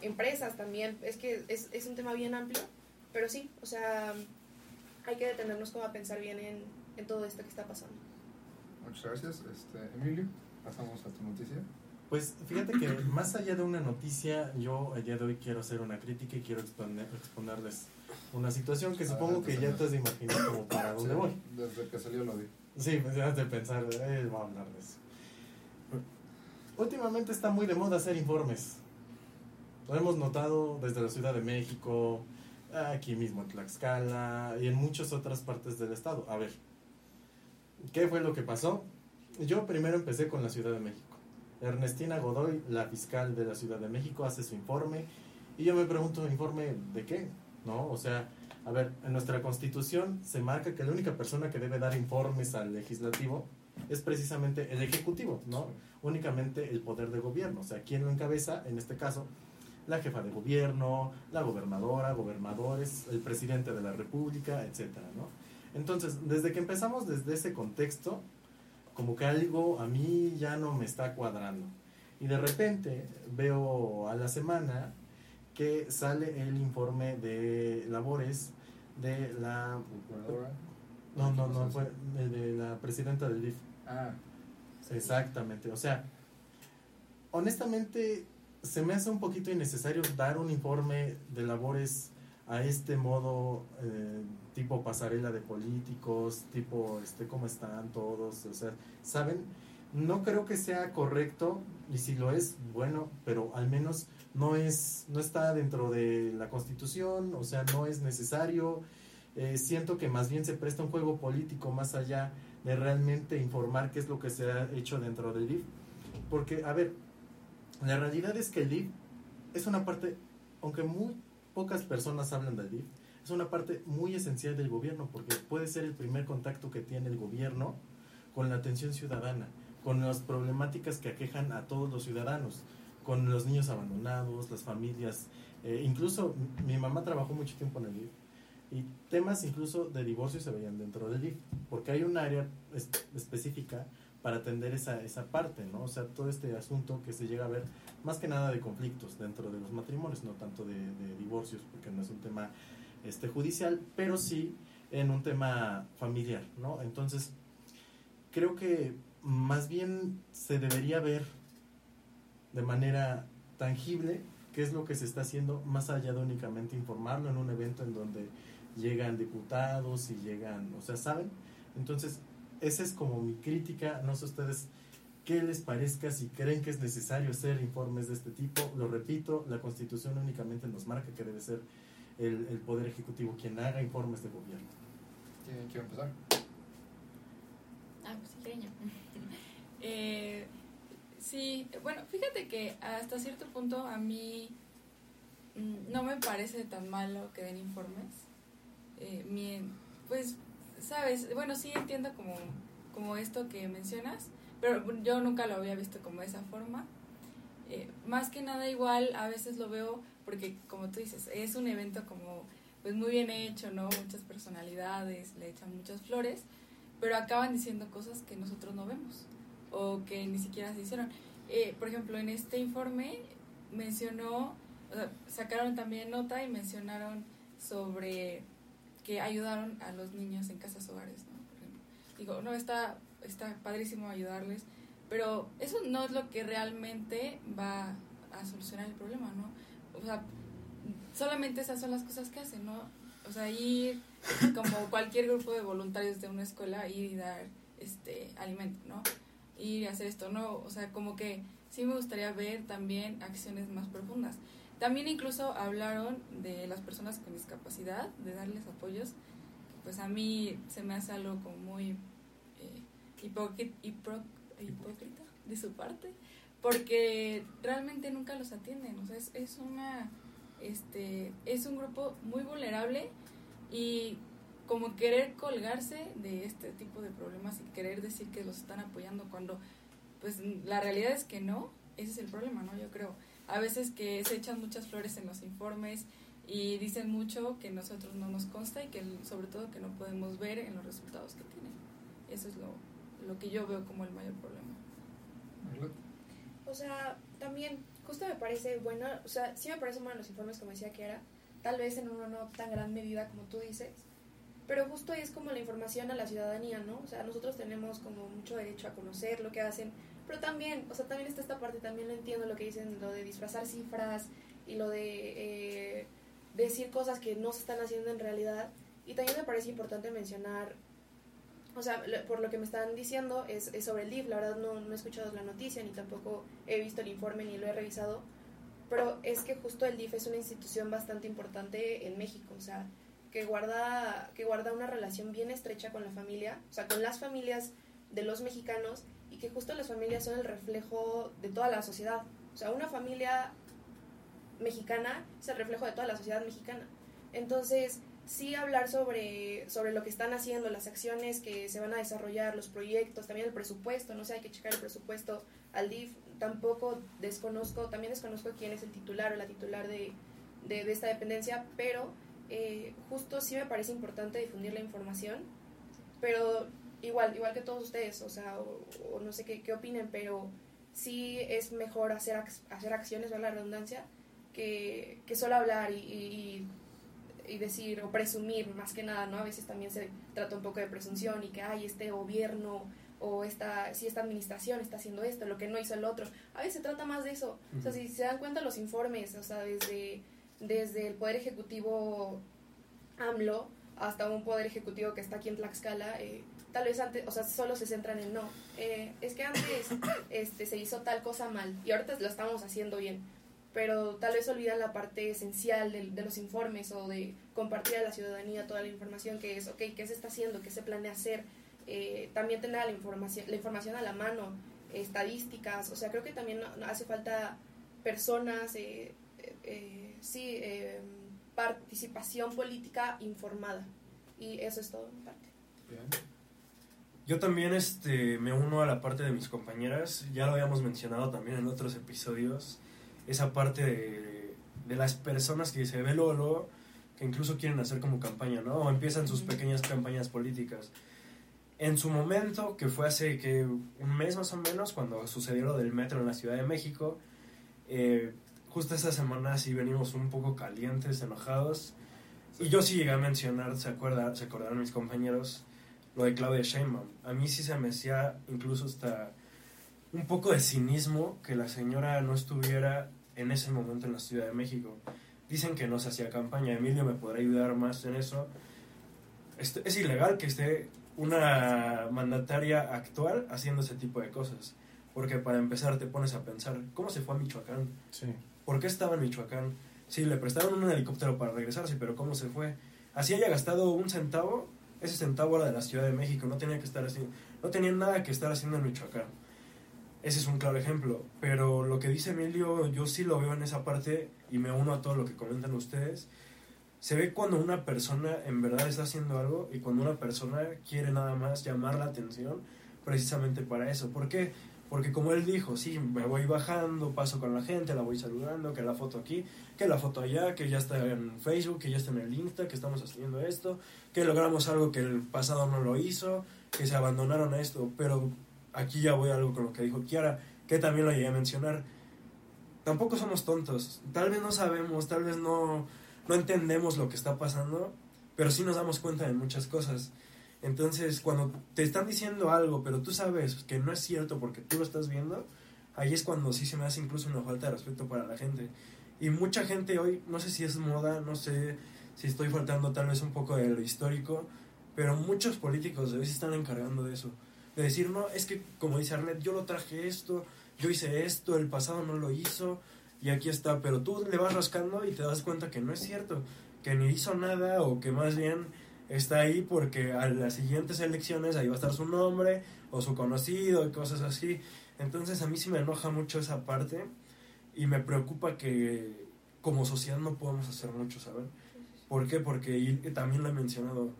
Speaker 3: empresas también, es que es, es un tema bien amplio, pero sí, o sea, hay que detenernos como a pensar bien en, en todo esto que está pasando.
Speaker 1: Muchas gracias. Este, Emilio, pasamos a tu noticia.
Speaker 5: Pues fíjate que más allá de una noticia, yo el día de hoy quiero hacer una crítica y quiero exponer, exponerles una situación que supongo que ya te has de imaginar como para dónde
Speaker 1: Sí,
Speaker 5: voy.
Speaker 1: Desde que salió lo vi.
Speaker 5: Sí, pues ya de pensar, eh, va a hablar de eso. Últimamente está muy de moda hacer informes. Lo hemos notado desde la Ciudad de México, aquí mismo en Tlaxcala y en muchas otras partes del estado. A ver, ¿qué fue lo que pasó? Yo primero empecé con la Ciudad de México. Ernestina Godoy, la fiscal de la Ciudad de México, hace su informe y yo me pregunto, ¿informe de qué? ¿No? O sea, a ver, en nuestra constitución se marca que la única persona que debe dar informes al legislativo es precisamente el ejecutivo, ¿no? Únicamente el poder de gobierno. O sea, ¿quién lo encabeza? En este caso, la jefa de gobierno, la gobernadora, gobernadores, el presidente de la república, etcétera, ¿no? Entonces, desde que empezamos desde ese contexto, como que algo a mí ya no me está cuadrando. Y de repente veo a la semana que sale el informe de labores de la no no no fue de, de la presidenta del DIF.
Speaker 1: Ah,
Speaker 5: exactamente o sea honestamente se me hace un poquito innecesario dar un informe de labores a este modo eh, tipo pasarela de políticos tipo este cómo están todos o sea saben no creo que sea correcto y si lo es bueno pero al menos no es no está dentro de la constitución o sea no es necesario. Eh, siento que más bien se presta un juego político más allá de realmente informar qué es lo que se ha hecho dentro del DIF porque a ver la realidad es que el DIF es una parte aunque muy pocas personas hablan del DIF es una parte muy esencial del gobierno porque puede ser el primer contacto que tiene el gobierno con la atención ciudadana con las problemáticas que aquejan a todos los ciudadanos con los niños abandonados, las familias, eh, incluso mi mamá trabajó mucho tiempo en el DIF y temas incluso de divorcio se veían dentro del DIF, porque hay un área es- específica para atender esa, esa parte, ¿no? O sea, todo este asunto que se llega a ver más que nada de conflictos dentro de los matrimonios, no tanto de, de divorcios, porque no es un tema este, judicial, pero sí en un tema familiar, ¿no? Entonces, creo que más bien se debería ver de manera tangible qué es lo que se está haciendo más allá de únicamente informarlo en un evento en donde llegan diputados y llegan, o sea, ¿saben? Entonces, esa es como mi crítica, no sé ustedes qué les parezca, si creen que es necesario hacer informes de este tipo, lo repito, la constitución únicamente nos marca que debe ser el, el poder ejecutivo quien haga informes de gobierno.
Speaker 1: ¿quién quiere empezar?
Speaker 2: Ah, pues sí, quieren yo. (laughs) Eh, Sí, bueno, fíjate que hasta cierto punto a mí mm, no me parece tan malo que den informes. Eh, mi- pues, sabes, bueno, sí entiendo como, como esto que mencionas, pero yo nunca lo había visto como de esa forma. Eh, más que nada igual, a veces lo veo porque, como tú dices, es un evento como pues muy bien hecho, ¿no? Muchas personalidades, le echan muchas flores, pero acaban diciendo cosas que nosotros no vemos o que ni siquiera se hicieron. Eh, por ejemplo, en este informe mencionó, o sea, sacaron también nota y mencionaron sobre que ayudaron a los niños en casas hogares, ¿no? Por ejemplo. Digo, no, está, está padrísimo ayudarles, pero eso no es lo que realmente va a solucionar el problema, ¿no? O sea, solamente esas son las cosas que hacen, ¿no? O sea, ir como cualquier grupo de voluntarios de una escuela, ir y dar este alimento, ¿no? Ir y hacer esto, ¿no? O sea, como que sí me gustaría ver también acciones más profundas. También incluso hablaron de las personas con discapacidad, de darles apoyos, que pues a mí se me hace algo como muy eh, hipócri- hipro- hipócrita de su parte, porque realmente nunca los atienden, o sea, es, es una este es un grupo muy vulnerable y como querer colgarse de este tipo de problemas y querer decir que los están apoyando cuando pues la realidad es que no, ese es el problema, ¿no? Yo creo. A veces que se echan muchas flores en los informes y dicen mucho que nosotros no nos consta y que sobre todo que no podemos ver en los resultados que tienen. Eso es lo, lo que yo veo como el mayor problema.
Speaker 3: O sea, también, justo me parece bueno, o sea, sí me parecen buenos los informes como decía que era, tal vez en una no tan gran medida como tú dices, pero justo es como la información a la ciudadanía, ¿no? O sea, nosotros tenemos como mucho derecho a conocer lo que hacen, pero también, o sea, también está esta parte, también lo entiendo lo que dicen, lo de disfrazar cifras y lo de eh, decir cosas que no se están haciendo en realidad, y también me parece importante mencionar o sea, por lo que me están diciendo es, es sobre el DIF, la verdad no, no he escuchado la noticia ni tampoco he visto el informe ni lo he revisado, pero es que justo el DIF es una institución bastante importante en México, o sea, que guarda, que guarda una relación bien estrecha con la familia, o sea, con las familias de los mexicanos y que justo las familias son el reflejo de toda la sociedad, o sea, una familia mexicana es el reflejo de toda la sociedad mexicana. Entonces, sí hablar sobre, sobre lo que están haciendo, las acciones que se van a desarrollar, los proyectos, también el presupuesto, no sé, hay que checar el presupuesto al DIF, tampoco desconozco, también desconozco quién es el titular o la titular de, de, de esta dependencia, pero eh, justo sí me parece importante difundir la información, pero igual, igual que todos ustedes, o sea, o, o no sé qué, qué opinen, pero sí es mejor hacer, ac- hacer acciones, ver la redundancia, que, que solo hablar y, y, y decir o presumir más que nada, ¿no? A veces también se trata un poco de presunción y que, ay, este gobierno o esta, si esta administración está haciendo esto, lo que no hizo el otro. A veces se trata más de eso. O sea, si se dan cuenta los informes, o sea, desde, desde el Poder Ejecutivo AMLO hasta un Poder Ejecutivo que está aquí en Tlaxcala, eh, tal vez antes, o sea, solo se centran en no. Eh, es que antes (coughs) este, se hizo tal cosa mal y ahorita lo estamos haciendo bien pero tal vez olvidan la parte esencial de, de los informes o de compartir a la ciudadanía toda la información que es, ok, qué se está haciendo, qué se planea hacer, eh, también tener la información, la información a la mano, estadísticas, o sea, creo que también hace falta personas, eh, eh, sí, eh, participación política informada y eso es todo, en parte.
Speaker 1: Bien.
Speaker 4: Yo también este, me uno a la parte de mis compañeras, ya lo habíamos mencionado también en otros episodios, esa parte de, de las personas que se ve luego, luego, que incluso quieren hacer como campaña, ¿no? O empiezan sus pequeñas campañas políticas. En su momento, que fue hace que un mes más o menos, cuando sucedió lo del metro en la Ciudad de México, eh, justo esta semana sí venimos un poco calientes, enojados, y yo sí llegué a mencionar, ¿se, acuerda, se acordaron mis compañeros? lo de Claudia Sheinbaum. A mí sí se me hacía incluso hasta un poco de cinismo que la señora no estuviera en ese momento en la Ciudad de México. Dicen que no se hacía campaña. Emilio me podrá ayudar más en eso. Este- es ilegal que esté una mandataria actual haciendo ese tipo de cosas. Porque para empezar te pones a pensar, ¿cómo se fue a Michoacán?
Speaker 5: Sí.
Speaker 4: ¿Por qué estaba en Michoacán? Sí, le prestaron un helicóptero para regresarse, pero ¿cómo se fue? Así haya gastado un centavo, ese centavo era de la Ciudad de México, no tenía que estar haciendo, no tenía nada que estar haciendo en Michoacán. ese es un claro ejemplo. Pero lo que dice Emilio, yo sí lo veo en esa parte y me uno a todo lo que comentan ustedes. Se ve cuando una persona en verdad está haciendo algo y cuando una persona quiere nada más llamar la atención precisamente para eso. ¿Por qué? Porque como él dijo, sí, me voy bajando, paso con la gente, la voy saludando, que la foto aquí, que la foto allá, que ya está en Facebook, que ya está en el Insta, que estamos haciendo esto, que logramos algo que el pasado no lo hizo, que se abandonaron a esto, pero aquí ya voy a algo con lo que dijo Kiara, que también lo llegué a mencionar. Tampoco somos tontos, tal vez no sabemos, tal vez no, no entendemos lo que está pasando, pero sí nos damos cuenta de muchas cosas. Entonces, cuando te están diciendo algo, pero tú sabes que no es cierto porque tú lo estás viendo, ahí es cuando sí se me hace incluso una falta de respeto para la gente. Y mucha gente hoy, no sé si es moda, no sé si estoy faltando tal vez un poco de lo histórico, pero muchos políticos de hoy se están encargando de eso. De decir, no, es que como dice Arnett, yo lo traje esto, yo hice esto, el pasado no lo hizo, y aquí está, pero tú le vas rascando y te das cuenta que no es cierto, que ni hizo nada o que más bien está ahí porque a las siguientes elecciones ahí va a estar su nombre o su conocido y cosas así. Entonces a mí sí me enoja mucho esa parte y me preocupa que como sociedad no podemos hacer mucho, ¿saben? ¿Por qué? Porque también lo he mencionado,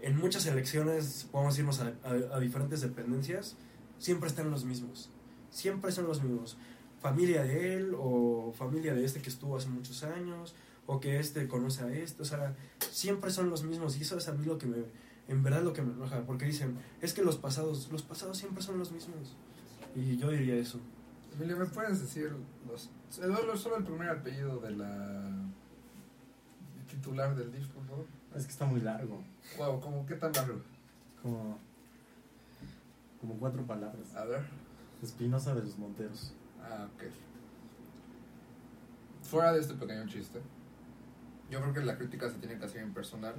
Speaker 4: en muchas elecciones podemos irnos a diferentes dependencias, siempre están los mismos, siempre son los mismos. Familia de él o familia de este que estuvo hace muchos años o que este conoce a este, o sea, siempre son los mismos y eso es a mí lo que me, en verdad lo que me enoja, porque dicen, es que los pasados, los pasados siempre son los mismos. Y yo diría eso.
Speaker 1: Emilio, ¿me puedes decir los, solo, solo el primer apellido de la titular del DIF, por favor?
Speaker 5: Es que está muy largo.
Speaker 1: Wow, ¿cómo qué tan largo?
Speaker 5: Como, como cuatro palabras.
Speaker 1: A ver.
Speaker 5: Espinosa de los Monteros.
Speaker 1: Ah, ok. Fuera de este pequeño chiste, yo creo que la crítica se tiene que hacer en personal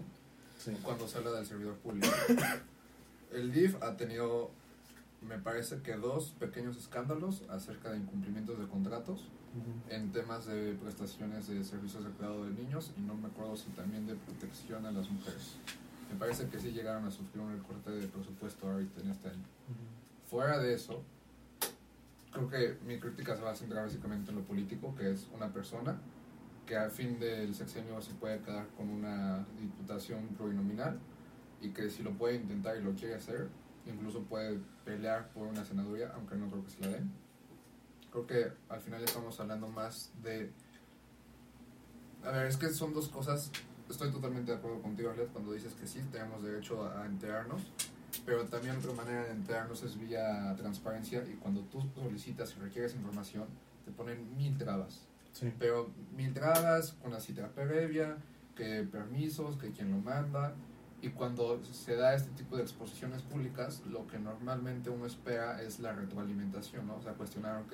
Speaker 5: Sí.
Speaker 1: cuando se habla del servidor público. (coughs) El DIF ha tenido, me parece que dos pequeños escándalos acerca de incumplimientos de contratos
Speaker 5: Ujú.
Speaker 1: en temas de prestaciones de servicios de cuidado de niños y no me acuerdo si también de protección a las mujeres. Me parece que sí llegaron a sufrir un recorte de presupuesto ahorita en este año.
Speaker 5: Ujú.
Speaker 1: Fuera de eso, creo que mi crítica se va a centrar básicamente en lo político, que es una persona que al fin del sexenio se puede quedar con una diputación plurinominal y que si lo puede intentar y lo quiere hacer, incluso puede pelear por una senaduría, aunque no creo que se la den. Creo que al final estamos hablando más de... A ver, es que son dos cosas. Estoy totalmente de acuerdo contigo, Arlet, cuando dices que sí, tenemos derecho a enterarnos pero también otra manera de enterarnos es vía transparencia y cuando tú solicitas y requieres información te ponen mil trabas
Speaker 5: Sí.
Speaker 1: pero mil trabas con la cita previa que permisos que quién lo manda y cuando se da este tipo de exposiciones públicas lo que normalmente uno espera es la retroalimentación ¿no? o sea cuestionar ok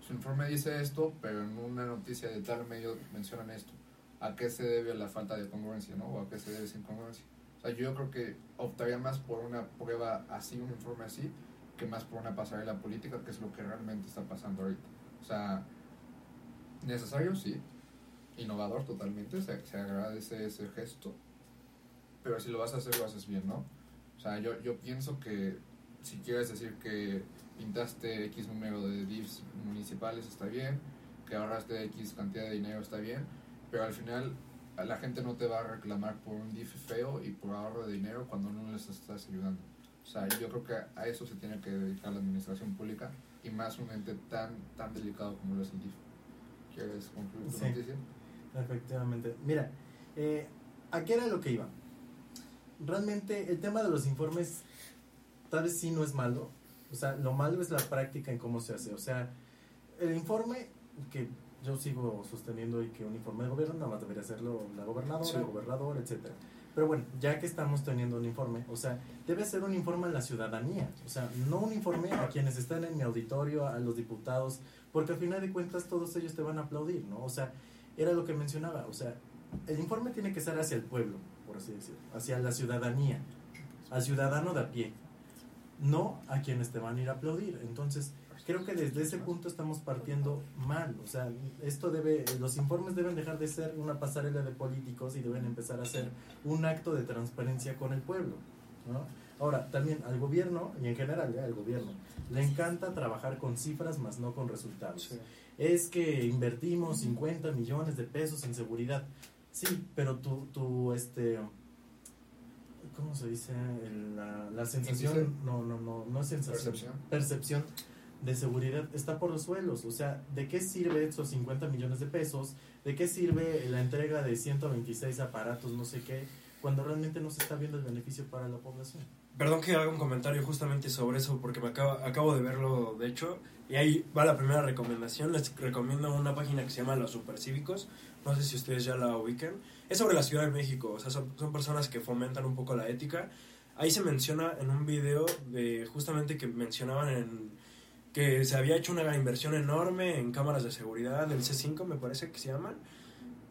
Speaker 1: su informe dice esto pero en una noticia de tal medio mencionan esto a qué se debe la falta de congruencia ¿no? o a qué se debe esa incongruencia o sea, yo creo que optaría más por una prueba así, un informe así, que más por una pasarela política, que es lo que realmente está pasando ahorita. O sea, necesario, sí. Innovador totalmente, se, se agradece ese gesto. Pero si lo vas a hacer, lo haces bien, ¿no? O sea, yo, yo pienso que si quieres decir que pintaste X número de DIFs municipales, está bien. Que ahorraste X cantidad de dinero, está bien. Pero al final la gente no te va a reclamar por un DIF feo y por ahorro de dinero cuando no les estás ayudando. O sea, yo creo que a eso se tiene que dedicar la administración pública y más un ente tan, tan delicado como lo es el DIF. ¿Quieres concluir tu
Speaker 5: Sí.
Speaker 1: noticia?
Speaker 5: Efectivamente. Mira, eh, ¿a qué era lo que iba? Realmente el tema de los informes tal vez sí no es malo. O sea, lo malo es la práctica en cómo se hace. O sea, el informe que yo sigo sosteniendo y que un informe de gobierno nada más debería hacerlo la gobernadora,
Speaker 4: Sí.
Speaker 5: el gobernador, etcétera. Pero bueno, ya que estamos teniendo un informe, o sea, debe ser un informe a la ciudadanía, o sea, no un informe a quienes están en mi auditorio, a los diputados, porque al final de cuentas todos ellos te van a aplaudir, ¿no? O sea, era lo que mencionaba, o sea, el informe tiene que ser hacia el pueblo, por así decirlo, hacia la ciudadanía, al ciudadano de a pie, no a quienes te van a ir a aplaudir. Entonces, creo que desde ese punto estamos partiendo mal, o sea, esto debe, los informes deben dejar de ser una pasarela de políticos y deben empezar a ser un acto de transparencia con el pueblo, ¿no? Ahora, también al gobierno, y en general ¿eh? al gobierno, le encanta trabajar con cifras más no con resultados.
Speaker 4: Sí.
Speaker 5: Es que invertimos 50 millones de pesos en seguridad. Sí, pero tu, tu este, ¿cómo se dice? El- la, la sensación, no, no, no, no es sensación.
Speaker 1: Percepción.
Speaker 5: Percepción de seguridad está por los suelos. O sea, ¿de qué sirve esos 50 millones de pesos? ¿De qué sirve la entrega de 126 aparatos, no sé qué, cuando realmente no se está viendo el beneficio para la población?
Speaker 4: Perdón que haga un comentario justamente sobre eso, porque me acabo, acabo de verlo, de hecho, y ahí va la primera recomendación. Les recomiendo una página que se llama Los Supercívicos. No sé si ustedes ya la ubican. Es sobre la Ciudad de México, o sea, son, son personas que fomentan un poco la ética. Ahí se menciona en un video de justamente que mencionaban en que se había hecho una inversión enorme en cámaras de seguridad del C5, me parece que se llaman.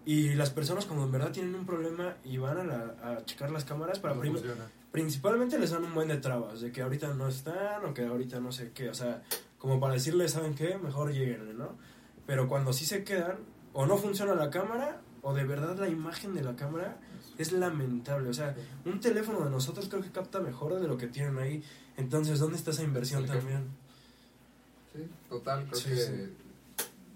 Speaker 4: Y las personas cuando en verdad tienen un problema y van a, la- a checar las cámaras para
Speaker 1: No
Speaker 4: prim-
Speaker 1: funciona.
Speaker 4: principalmente les dan un buen de trabas, de que ahorita no están o que ahorita no sé qué, o sea, como para decirles, ¿saben qué? Mejor lleguen, ¿no? Pero cuando sí se quedan, o no funciona la cámara, o de verdad la imagen de la cámara es lamentable, o sea, un teléfono de nosotros creo que capta mejor de lo que tienen ahí, entonces, ¿dónde está esa inversión también?
Speaker 1: Sí, total, creo
Speaker 4: Sí,
Speaker 1: que
Speaker 4: sí.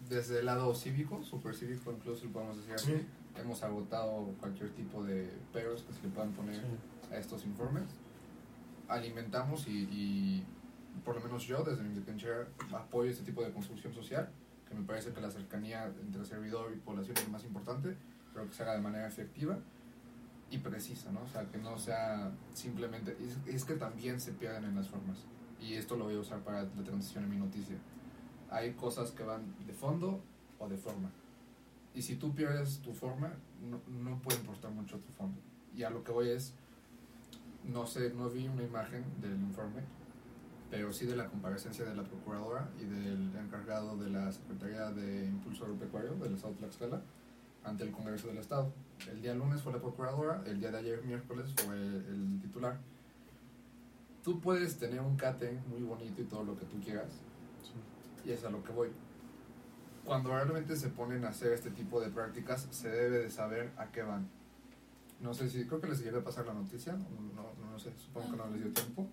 Speaker 1: desde el lado cívico, super cívico incluso lo podemos decir así,
Speaker 4: Sí.
Speaker 1: hemos agotado cualquier tipo de peros que se le puedan poner a estos informes. Alimentamos y, y por lo menos yo, desde mi trinchera, apoyo este tipo de construcción social, que me parece que la cercanía entre servidor y población es lo más importante, pero que se haga de manera efectiva y precisa, ¿no? O sea, que no sea simplemente... Es, es que también se pierden en las formas, y esto lo voy a usar para la transición en mi noticia. Hay cosas que van de fondo o de forma. Y si tú pierdes tu forma, no, no puede importar mucho tu fondo. Y a lo que voy es, no sé, no vi una imagen del informe, pero sí de la comparecencia de la procuradora y del encargado de la Secretaría de Impulso Agropecuario del Estado de Tlaxcala ante el Congreso del Estado. El día lunes fue la procuradora, el día de ayer miércoles fue el titular. Tú puedes tener un catering muy bonito y todo lo que tú quieras, y es a lo que voy. Cuando realmente se ponen a hacer este tipo de prácticas, se debe de saber a qué van. No sé si, creo que les llegué a pasar la noticia, no, no, no sé, supongo que no les dio tiempo.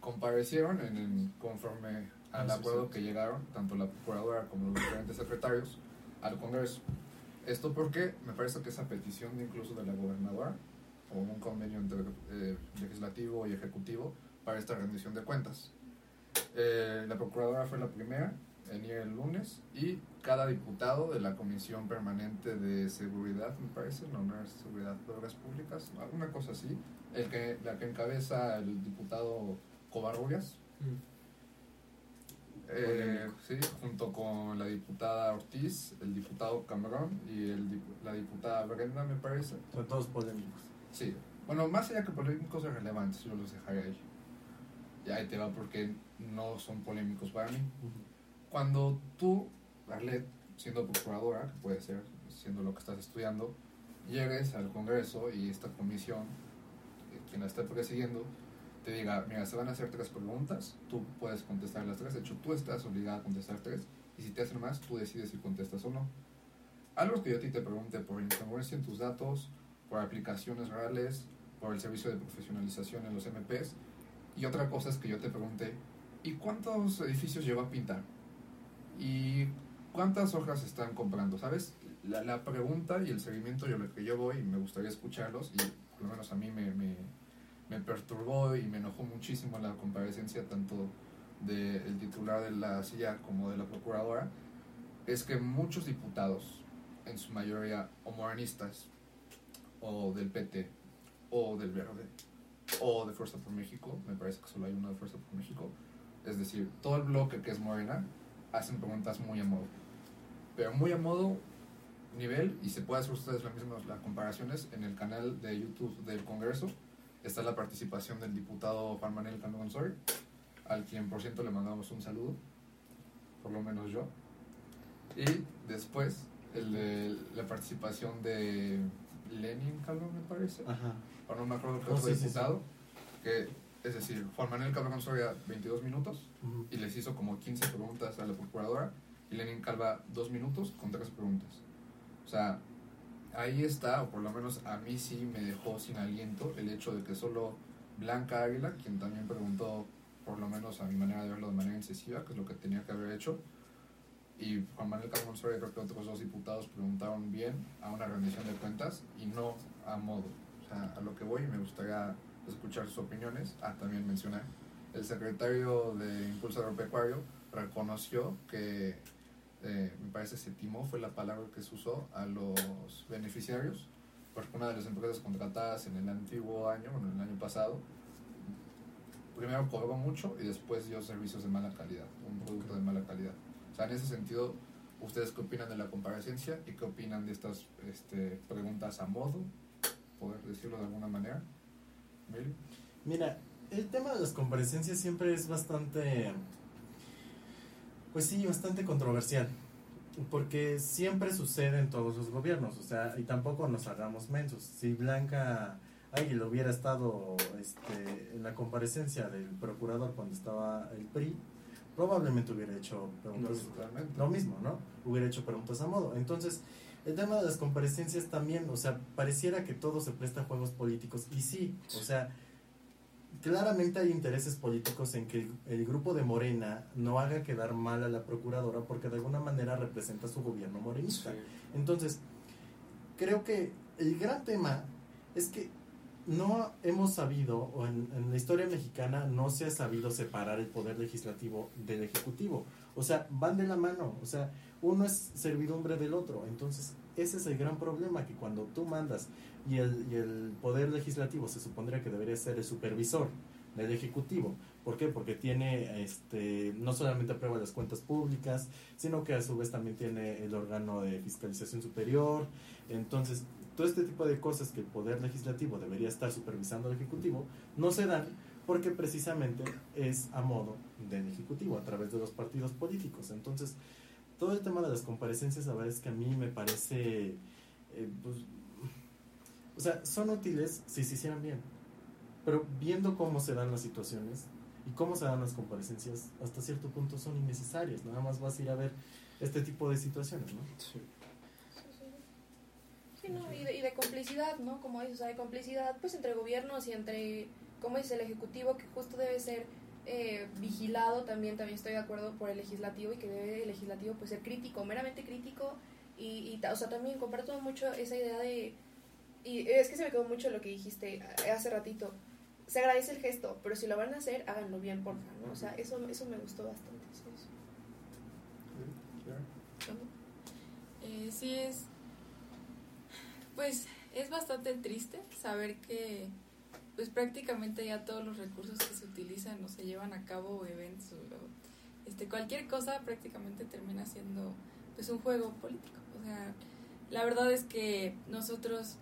Speaker 1: Comparecieron en, en- conforme al
Speaker 4: sí,
Speaker 1: acuerdo
Speaker 4: sí.
Speaker 1: que llegaron, tanto la procuradora como los diferentes secretarios, al Congreso. Esto porque me parece que esa petición de incluso de la gobernadora, o un convenio entre eh, legislativo y ejecutivo para esta rendición de cuentas. Eh, la procuradora fue la primera en ir el lunes y cada diputado de la Comisión Permanente de Seguridad, me parece, no, no es Seguridad de Obras Públicas, alguna cosa así, el que, la que encabeza el diputado Covarrubias, eh, sí, junto con la diputada Ortiz, el diputado Camarón y el, la diputada Brenda, me parece.
Speaker 5: Son todos polémicos.
Speaker 1: Sí, bueno, más allá que polémicos relevantes, yo los dejaré ahí. Y ahí te va porque no son polémicos para mí. Cuando tú, Arlet, siendo procuradora, que puede ser siendo lo que estás estudiando, llegues al Congreso y esta comisión, eh, quien la esté presidiendo, te diga, mira, se van a hacer tres preguntas, tú puedes contestar las tres, de hecho tú estás obligada a contestar tres, y si te hacen más, tú decides si contestas o no. Algo que yo a ti te pregunte por incongruencia en tus datos, por aplicaciones reales, por el servicio de profesionalización en los MPs, y otra cosa es que yo te pregunte, ¿y cuántos edificios llegó a pintar? ¿Y cuántas hojas están comprando? ¿Sabes? La, la pregunta y el seguimiento yo lo que yo voy y me gustaría escucharlos y por lo menos a mí me, me, me perturbó y me enojó muchísimo la comparecencia tanto del titular de la silla como de la procuradora es que muchos diputados en su mayoría o morenistas o del PT o del Verde o de Fuerza por México, me parece que solo hay uno de Fuerza por México, es decir, todo el bloque que es morena hacen preguntas muy a modo, pero muy a modo nivel y se puede hacer ustedes las mismas las comparaciones. En el canal de YouTube del Congreso está la participación del diputado Juan Manuel Cano González, al quien por cierto le mandamos un saludo, por lo menos yo, y después el de la participación de Lenin Calvo me parece,
Speaker 5: Ajá.
Speaker 1: o no me acuerdo
Speaker 5: Oh,
Speaker 1: otro
Speaker 5: sí, sí,
Speaker 1: diputado, que es decir, Juan Manuel Cabrón Soria 22 minutos y les hizo como 15 preguntas a la procuradora y Lenin Calva 2 minutos con 3 preguntas. O sea, ahí está, o por lo menos a mí sí me dejó sin aliento el hecho de que solo Blanca Águila, quien también preguntó, por lo menos a mi manera de verlo, de manera incisiva, que es lo que tenía que haber hecho. Y Juan Manuel Carmón Soria creo que otros dos diputados preguntaron bien a una rendición de cuentas y no a modo. O sea, a lo que voy me gustaría escuchar sus opiniones. Ah, también mencionar, el secretario de Impulso Agropecuario reconoció que, eh, me parece, se timó, fue la palabra que se usó, a los beneficiarios, porque una de las empresas contratadas en el antiguo año, en el año pasado, primero cobró mucho y después dio servicios de mala calidad, un producto de mala calidad. Sea, en ese sentido, ¿ustedes qué opinan de la comparecencia y qué opinan de estas este, preguntas a modo, poder decirlo de alguna manera? Emilio?
Speaker 5: Mira, el tema de las comparecencias siempre es bastante, pues sí, bastante controversial. Porque siempre sucede en todos los gobiernos, o sea, y tampoco nos hagamos mensos. Si Blanca Águila hubiera estado este, en la comparecencia del procurador cuando estaba el PRI, probablemente hubiera hecho preguntas lo mismo, ¿no? Hubiera hecho preguntas a modo. Entonces, el tema de las comparecencias también, o sea, pareciera que todo se presta a juegos políticos. Y sí, o sea, claramente hay intereses políticos en que el, el grupo de Morena no haga quedar mal a la procuradora porque de alguna manera representa su gobierno morenista. Entonces, creo que el gran tema es que no hemos sabido, o en, en la historia mexicana no se ha sabido separar el poder legislativo del ejecutivo. O sea, van de la mano, o sea, uno es servidumbre del otro. Entonces, ese es el gran problema, que cuando tú mandas y el, y el poder legislativo se supondría que debería ser el supervisor del ejecutivo. ¿Por qué? Porque tiene, este, no solamente aprueba las cuentas públicas, sino que a su vez también tiene el órgano de fiscalización superior. Entonces, todo este tipo de cosas que el poder legislativo debería estar supervisando al ejecutivo, no se dan porque precisamente es a modo del ejecutivo, a través de los partidos políticos. Entonces, todo el tema de las comparecencias, la verdad es que a mí me parece, eh, pues, o sea, son útiles si se hicieran bien, pero viendo cómo se dan las situaciones y cómo se dan las comparecencias, hasta cierto punto son innecesarias, nada más vas a ir a ver este tipo de situaciones, ¿no?
Speaker 4: Sí.
Speaker 3: ¿No? Y de, y de complicidad, ¿no? Como dices, o sea, de complicidad pues entre gobiernos y entre, como dice, el Ejecutivo, que justo debe ser eh, vigilado también, también estoy de acuerdo por el Legislativo y que debe el Legislativo pues ser crítico, meramente crítico y, o sea, también comparto mucho esa idea de, y es que se me quedó mucho lo que dijiste hace ratito, se agradece el gesto, pero si lo van a hacer, háganlo bien, porfa, ¿no? O sea, eso, eso me gustó bastante. sí.
Speaker 2: Eh, sí es, pues es bastante triste saber que pues prácticamente ya todos los recursos que se utilizan o se llevan a cabo o eventos o, este cualquier cosa prácticamente termina siendo pues un juego político. O sea, la verdad es que nosotros,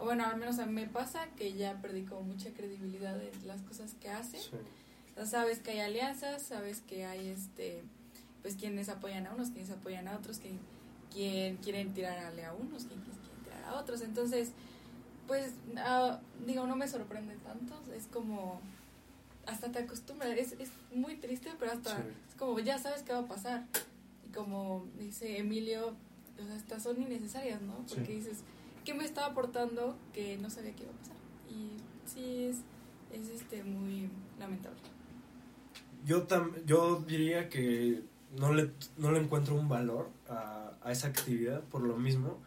Speaker 2: bueno, al menos a mí me pasa que ya perdí como mucha credibilidad en las cosas que hacen.
Speaker 4: Sí.
Speaker 2: Sabes que hay alianzas, sabes que hay este pues quienes apoyan a unos, quienes apoyan a otros, que quien quieren tirarle a unos, tirar a otros. Entonces, pues ah, digo, no me sorprende tanto, es como hasta te acostumbras, es, es muy triste, pero hasta
Speaker 4: Sí.
Speaker 2: es como ya sabes qué va a pasar. Y como dice Emilio, o sea, estas son innecesarias, ¿no? Porque
Speaker 4: Sí.
Speaker 2: dices, ¿qué me estaba aportando que no sabía qué iba a pasar? Y sí es, es este muy lamentable.
Speaker 4: Yo, tam- yo diría que no le, no le encuentro un valor a, a esa actividad por lo mismo.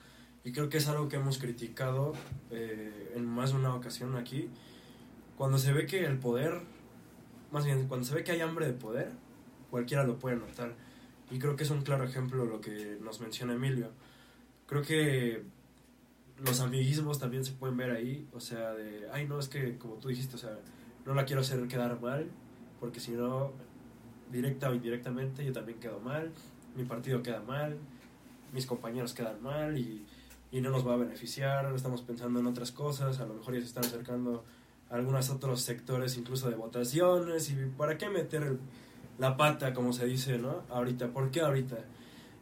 Speaker 4: Y creo que es algo que hemos criticado eh, en más de una ocasión aquí. Cuando se ve que el poder, más bien, cuando se ve que hay hambre de poder, cualquiera lo puede notar. Y creo que es un claro ejemplo lo que nos menciona Emilio. Creo que los amiguismos también se pueden ver ahí. O sea, de, ay, no, es que como tú dijiste, o sea, no la quiero hacer quedar mal, porque si no, directa o indirectamente, yo también quedo mal, mi partido queda mal, mis compañeros quedan mal y, y no nos va a beneficiar, estamos pensando en otras cosas, a lo mejor ya se están acercando a algunos otros sectores incluso de votaciones y para qué meter el- la pata, como se dice, ¿no? Ahorita, ¿por qué ahorita?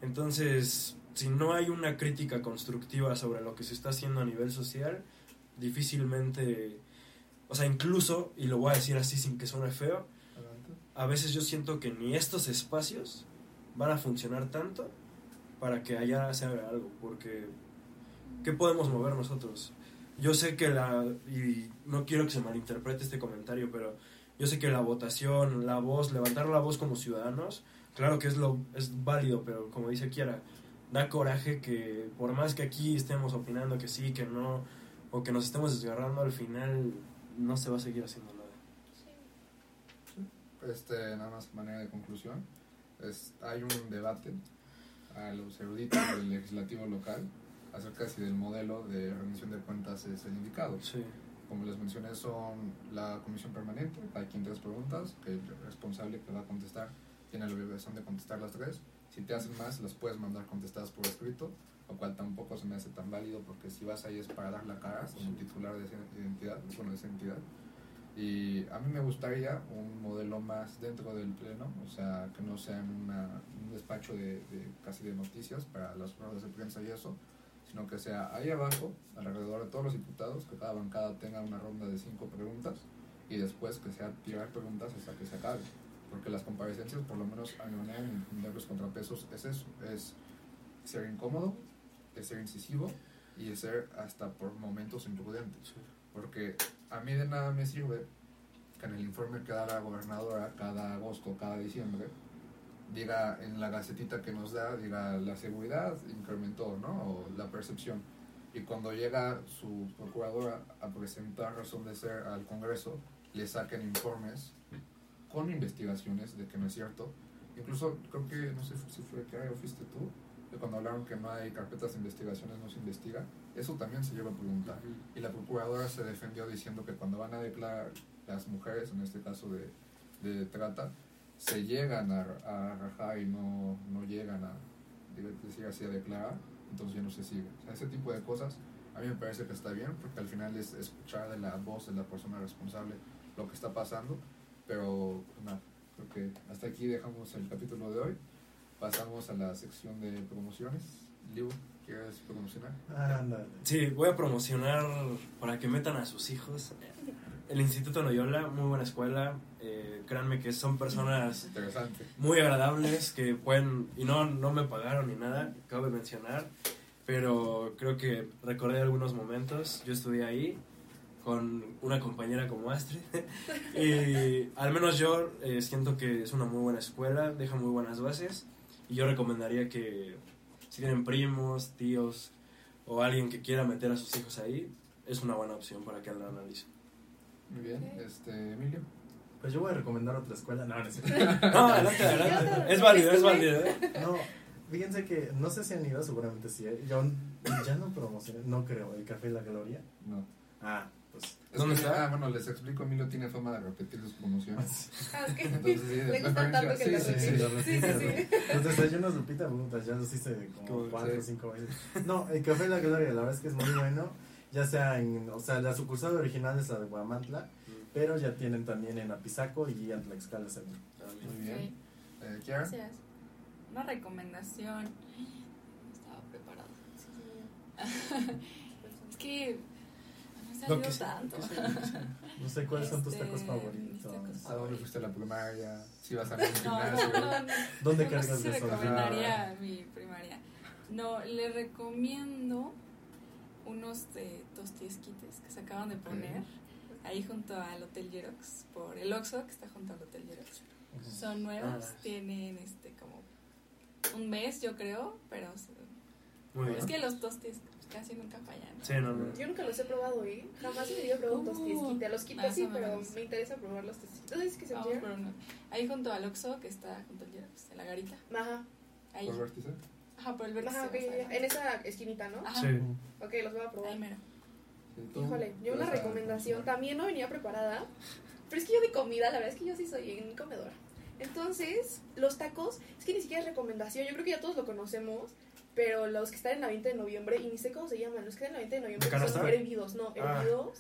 Speaker 4: Entonces, si no hay una crítica constructiva sobre lo que se está haciendo a nivel social, difícilmente, o sea, incluso, y lo voy a decir así sin que suene feo, a veces yo siento que ni estos espacios van a funcionar tanto para que allá se haga algo, porque ¿qué podemos mover nosotros? yo sé que la, y no quiero que se malinterprete este comentario, pero yo sé que la votación, la voz, levantar la voz como ciudadanos, claro que es, lo, es válido, pero como dice Kiara, da coraje que por más que aquí estemos opinando que sí, que no, o que nos estemos desgarrando, al final no se va a seguir haciendo nada.
Speaker 1: Este, nada más manera de conclusión, es, hay un debate a los eruditos del legislativo local acerca de si el modelo de rendición de cuentas es el indicado.
Speaker 4: Sí.
Speaker 1: Como les mencioné, son la comisión permanente, hay quien tres preguntas, que el responsable que va a contestar tiene la obligación de contestar las tres. Si te hacen más, las puedes mandar contestadas por escrito, lo cual tampoco se me hace tan válido porque si vas ahí es para dar la cara como titular de esa identidad, bueno, de esa entidad. Y a mí me gustaría un modelo más dentro del pleno, o sea, que no sea en una- un despacho de, de casi de noticias para las ruedas de prensa y eso, sino que sea ahí abajo, alrededor de todos los diputados, que cada bancada tenga una ronda de cinco preguntas y después que sea tirar preguntas hasta que se acabe. Porque las comparecencias, por lo menos a mi manera de entender los contrapesos, es eso, es ser incómodo, es ser incisivo y es ser hasta por momentos imprudente. Porque a mí de nada me sirve que en el informe que da la gobernadora cada agosto, cada diciembre, diga en la gacetita que nos da, diga la seguridad incrementó, ¿no? O la percepción. Y cuando llega su procuradora a presentar razón de ser al Congreso, le saquen informes con investigaciones de que no es cierto. Incluso creo que, no sé si fue que o fuiste tú, que cuando hablaron que no hay carpetas de investigaciones no se investiga, eso también se lleva a preguntar. Y la procuradora se defendió diciendo que cuando van a declarar las mujeres, en este caso de, de trata, se llegan a, a rajar y no, no llegan a decir así a declarar, entonces ya no se sigue. O sea, ese tipo de cosas a mí me parece que está bien, porque al final es escuchar de la voz de la persona responsable lo que está pasando, pero pues, nada, creo que hasta aquí dejamos el capítulo de hoy. Pasamos a la sección de promociones. Liu, ¿quieres promocionar?
Speaker 5: Ándale.
Speaker 4: Sí, voy a promocionar para que metan a sus hijos. El Instituto Loyola, muy buena escuela. Eh, créanme que son personas muy agradables que pueden, y no, no me pagaron ni nada, cabe mencionar, pero creo que recordé algunos momentos. Yo estudié ahí con una compañera como Astrid (laughs) y al menos yo eh, siento que es una muy buena escuela, deja muy buenas bases y yo recomendaría que si tienen primos, tíos o alguien que quiera meter a sus hijos ahí, es una buena opción para que la analicen.
Speaker 1: Muy bien.
Speaker 2: Ok.
Speaker 1: Este, Emilio.
Speaker 5: Pues yo voy a recomendar otra escuela. No, no es (laughs)
Speaker 4: No, adelante, adelante. Es válido, es válido. ¿eh?
Speaker 5: No, fíjense que no sé si han ido, seguramente sí. ¿eh? Yo ya no promocioné, no creo, el Café La Gloria.
Speaker 1: No.
Speaker 5: Ah, pues.
Speaker 1: Es
Speaker 4: ¿Dónde está?
Speaker 1: Ah, bueno, les explico. Emilio tiene fama de repetir sus promociones.
Speaker 3: Ah, es que
Speaker 1: Entonces, sí, de
Speaker 3: le gusta tanto que
Speaker 1: sí, sí,
Speaker 3: Sí, sí, sí.
Speaker 5: Los desayunos Lupita Preguntas, ya los hice como
Speaker 4: Como,
Speaker 5: cuatro o cinco veces. No, el Café La Gloria, la verdad es que es muy bueno. Ya sea en, o sea, la sucursal original es la de Guamantla, pero ya tienen también en Apizaco y en Tlaxcala Centro.
Speaker 1: Muy bien.
Speaker 2: Ok,
Speaker 1: Eh.
Speaker 2: Gracias. Una recomendación. No estaba preparada. Es que no
Speaker 4: que
Speaker 2: tanto.
Speaker 4: que que.
Speaker 5: No sé cuáles son tus
Speaker 2: Este,
Speaker 5: tacos favoritos.
Speaker 1: ¿A dónde fuiste a la primaria? Si vas a
Speaker 2: No,
Speaker 1: gimnasio.
Speaker 2: no, no, no.
Speaker 5: ¿Dónde
Speaker 2: no,
Speaker 5: cargas
Speaker 2: no sé si
Speaker 5: de sol?
Speaker 2: recomendaría mi primaria. No, le recomiendo unos de tostiesquites que se acaban de poner ahí junto al Hotel Xerox, por el Oxxo que está junto al Hotel Xerox. Son nuevos,
Speaker 4: Ah.
Speaker 2: tienen este como un mes yo creo, pero
Speaker 4: Muy bien.
Speaker 2: es que los tostis casi nunca fallan.
Speaker 4: Sí, no, no.
Speaker 3: Yo nunca los he probado, ¿eh? Jamás me dio probar un tostiesquite. Los quites
Speaker 2: más
Speaker 3: sí,
Speaker 2: o
Speaker 3: pero me interesa probar los tostiesquites. ¿Sabes qué se.
Speaker 2: Ahí junto al Oxxo que está junto al Xerox, en la garita.
Speaker 3: Ajá.
Speaker 2: Ahí.
Speaker 1: ¿Por?
Speaker 2: Ajá, por el vértice.
Speaker 3: Ajá, ok, ya, ya. En esa esquinita, ¿no?
Speaker 2: Ajá.
Speaker 4: Sí.
Speaker 3: Ok, los voy a probar.
Speaker 2: Ahí mero.
Speaker 3: Híjole, yo una
Speaker 1: vas a
Speaker 3: recomendación
Speaker 1: promocionar.
Speaker 3: también no venía preparada, pero es que yo de comida, la verdad es que yo sí soy en comedora. Entonces, los tacos, es que ni siquiera es recomendación, yo creo que ya todos lo conocemos, pero los que están en la 20 de noviembre, y ni sé cómo se llaman, los que están en la 20 de noviembre,
Speaker 4: ¿De
Speaker 3: que son hervidos, no,
Speaker 4: Ah.
Speaker 3: hervidos,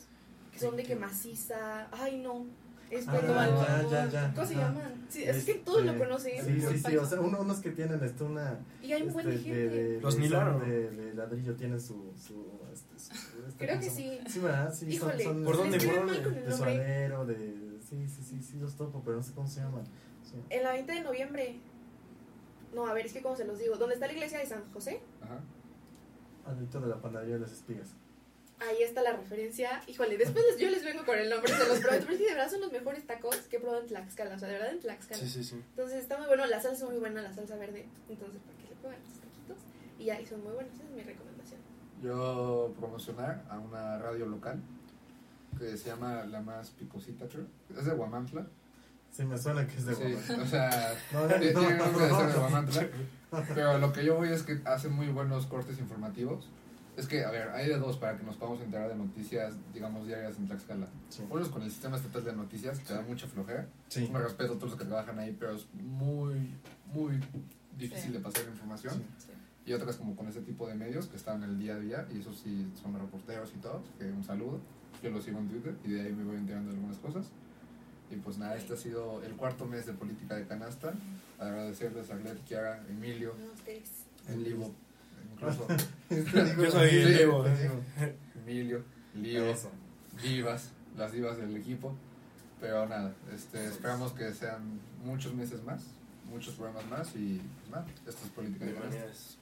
Speaker 3: que son de que maciza, ay no, es
Speaker 5: Ah,
Speaker 3: algo.
Speaker 5: ya, ya, ya.
Speaker 3: ¿Cómo se llaman? Sí, es que todos lo
Speaker 5: Este,
Speaker 3: conocen.
Speaker 5: Sí, sí, sí. O sea, uno- unos que tienen este, una.
Speaker 3: Y hay un buen de
Speaker 5: este,
Speaker 3: gente.
Speaker 5: de,
Speaker 4: Los
Speaker 5: de-
Speaker 4: Milano.
Speaker 5: De, de ladrillo tienen su. su, este, su- este,
Speaker 3: Creo
Speaker 5: ¿cómo
Speaker 3: que
Speaker 5: llama?
Speaker 3: sí.
Speaker 5: Sí, ¿verdad? Sí,
Speaker 3: Híjole,
Speaker 5: son, son,
Speaker 4: ¿Por dónde,
Speaker 5: este,
Speaker 4: por dónde?
Speaker 5: De suadero, de. Sí, sí, sí, sí, los topo, pero no sé cómo se llaman. Sí.
Speaker 3: En la 20 de noviembre. No, a ver, es que cómo se los digo. ¿Dónde está la iglesia de San José?
Speaker 1: Ajá.
Speaker 5: Al de la panadería de las espigas.
Speaker 3: Ahí está la referencia. Híjole, después les- yo les vengo con el nombre, se los prometo. Pero que de verdad son los mejores tacos que he probado en Tlaxcala. O sea, de verdad en Tlaxcala.
Speaker 4: Sí, sí, sí.
Speaker 3: Entonces está muy bueno. La salsa es muy buena, la salsa verde. Entonces, para que le pongan estos taquitos. Y ya, y son muy buenos. Esa es mi recomendación.
Speaker 1: Yo promocionar a una radio local que se llama La Más Picosita, creo. Es de Guamantla.
Speaker 5: Sí, me suena que es de
Speaker 1: Sí,
Speaker 5: Guadalajara.
Speaker 1: o sea, (laughs)
Speaker 5: No, (laughs)
Speaker 1: tiene
Speaker 5: no,
Speaker 1: tiene nombre de ser de
Speaker 5: no.
Speaker 1: Guamantla. (laughs) Pero lo que yo voy es que hacen muy buenos cortes informativos. Es que, a ver, hay de dos para que nos podamos enterar de noticias, digamos, diarias en Tlaxcala.
Speaker 5: Sí.
Speaker 1: Uno es con el sistema estatal de noticias, que da mucha flojera.
Speaker 5: Sí.
Speaker 1: Me respeto a todos los que trabajan ahí, pero es muy, muy difícil
Speaker 2: Sí.
Speaker 1: de pasar información.
Speaker 5: Sí.
Speaker 2: Sí.
Speaker 1: Y otras como con ese tipo de medios que están en el día a día, y esos sí son reporteros y todo, que un saludo. Yo los sigo en Twitter y de ahí me voy enterando de algunas cosas. Y pues nada, este ha sido el cuarto mes de política de canasta. Agradecerles a Gled, Kiara, Emilio,
Speaker 3: No,
Speaker 1: el Livo, incluso (laughs)
Speaker 4: Yo soy
Speaker 1: sí.
Speaker 4: eh.
Speaker 1: Emilio, Lío, divas, las divas del equipo. Pero nada, este, esperamos que sean muchos meses más, muchos programas más y pues nada, esto es política de.
Speaker 2: Gracias.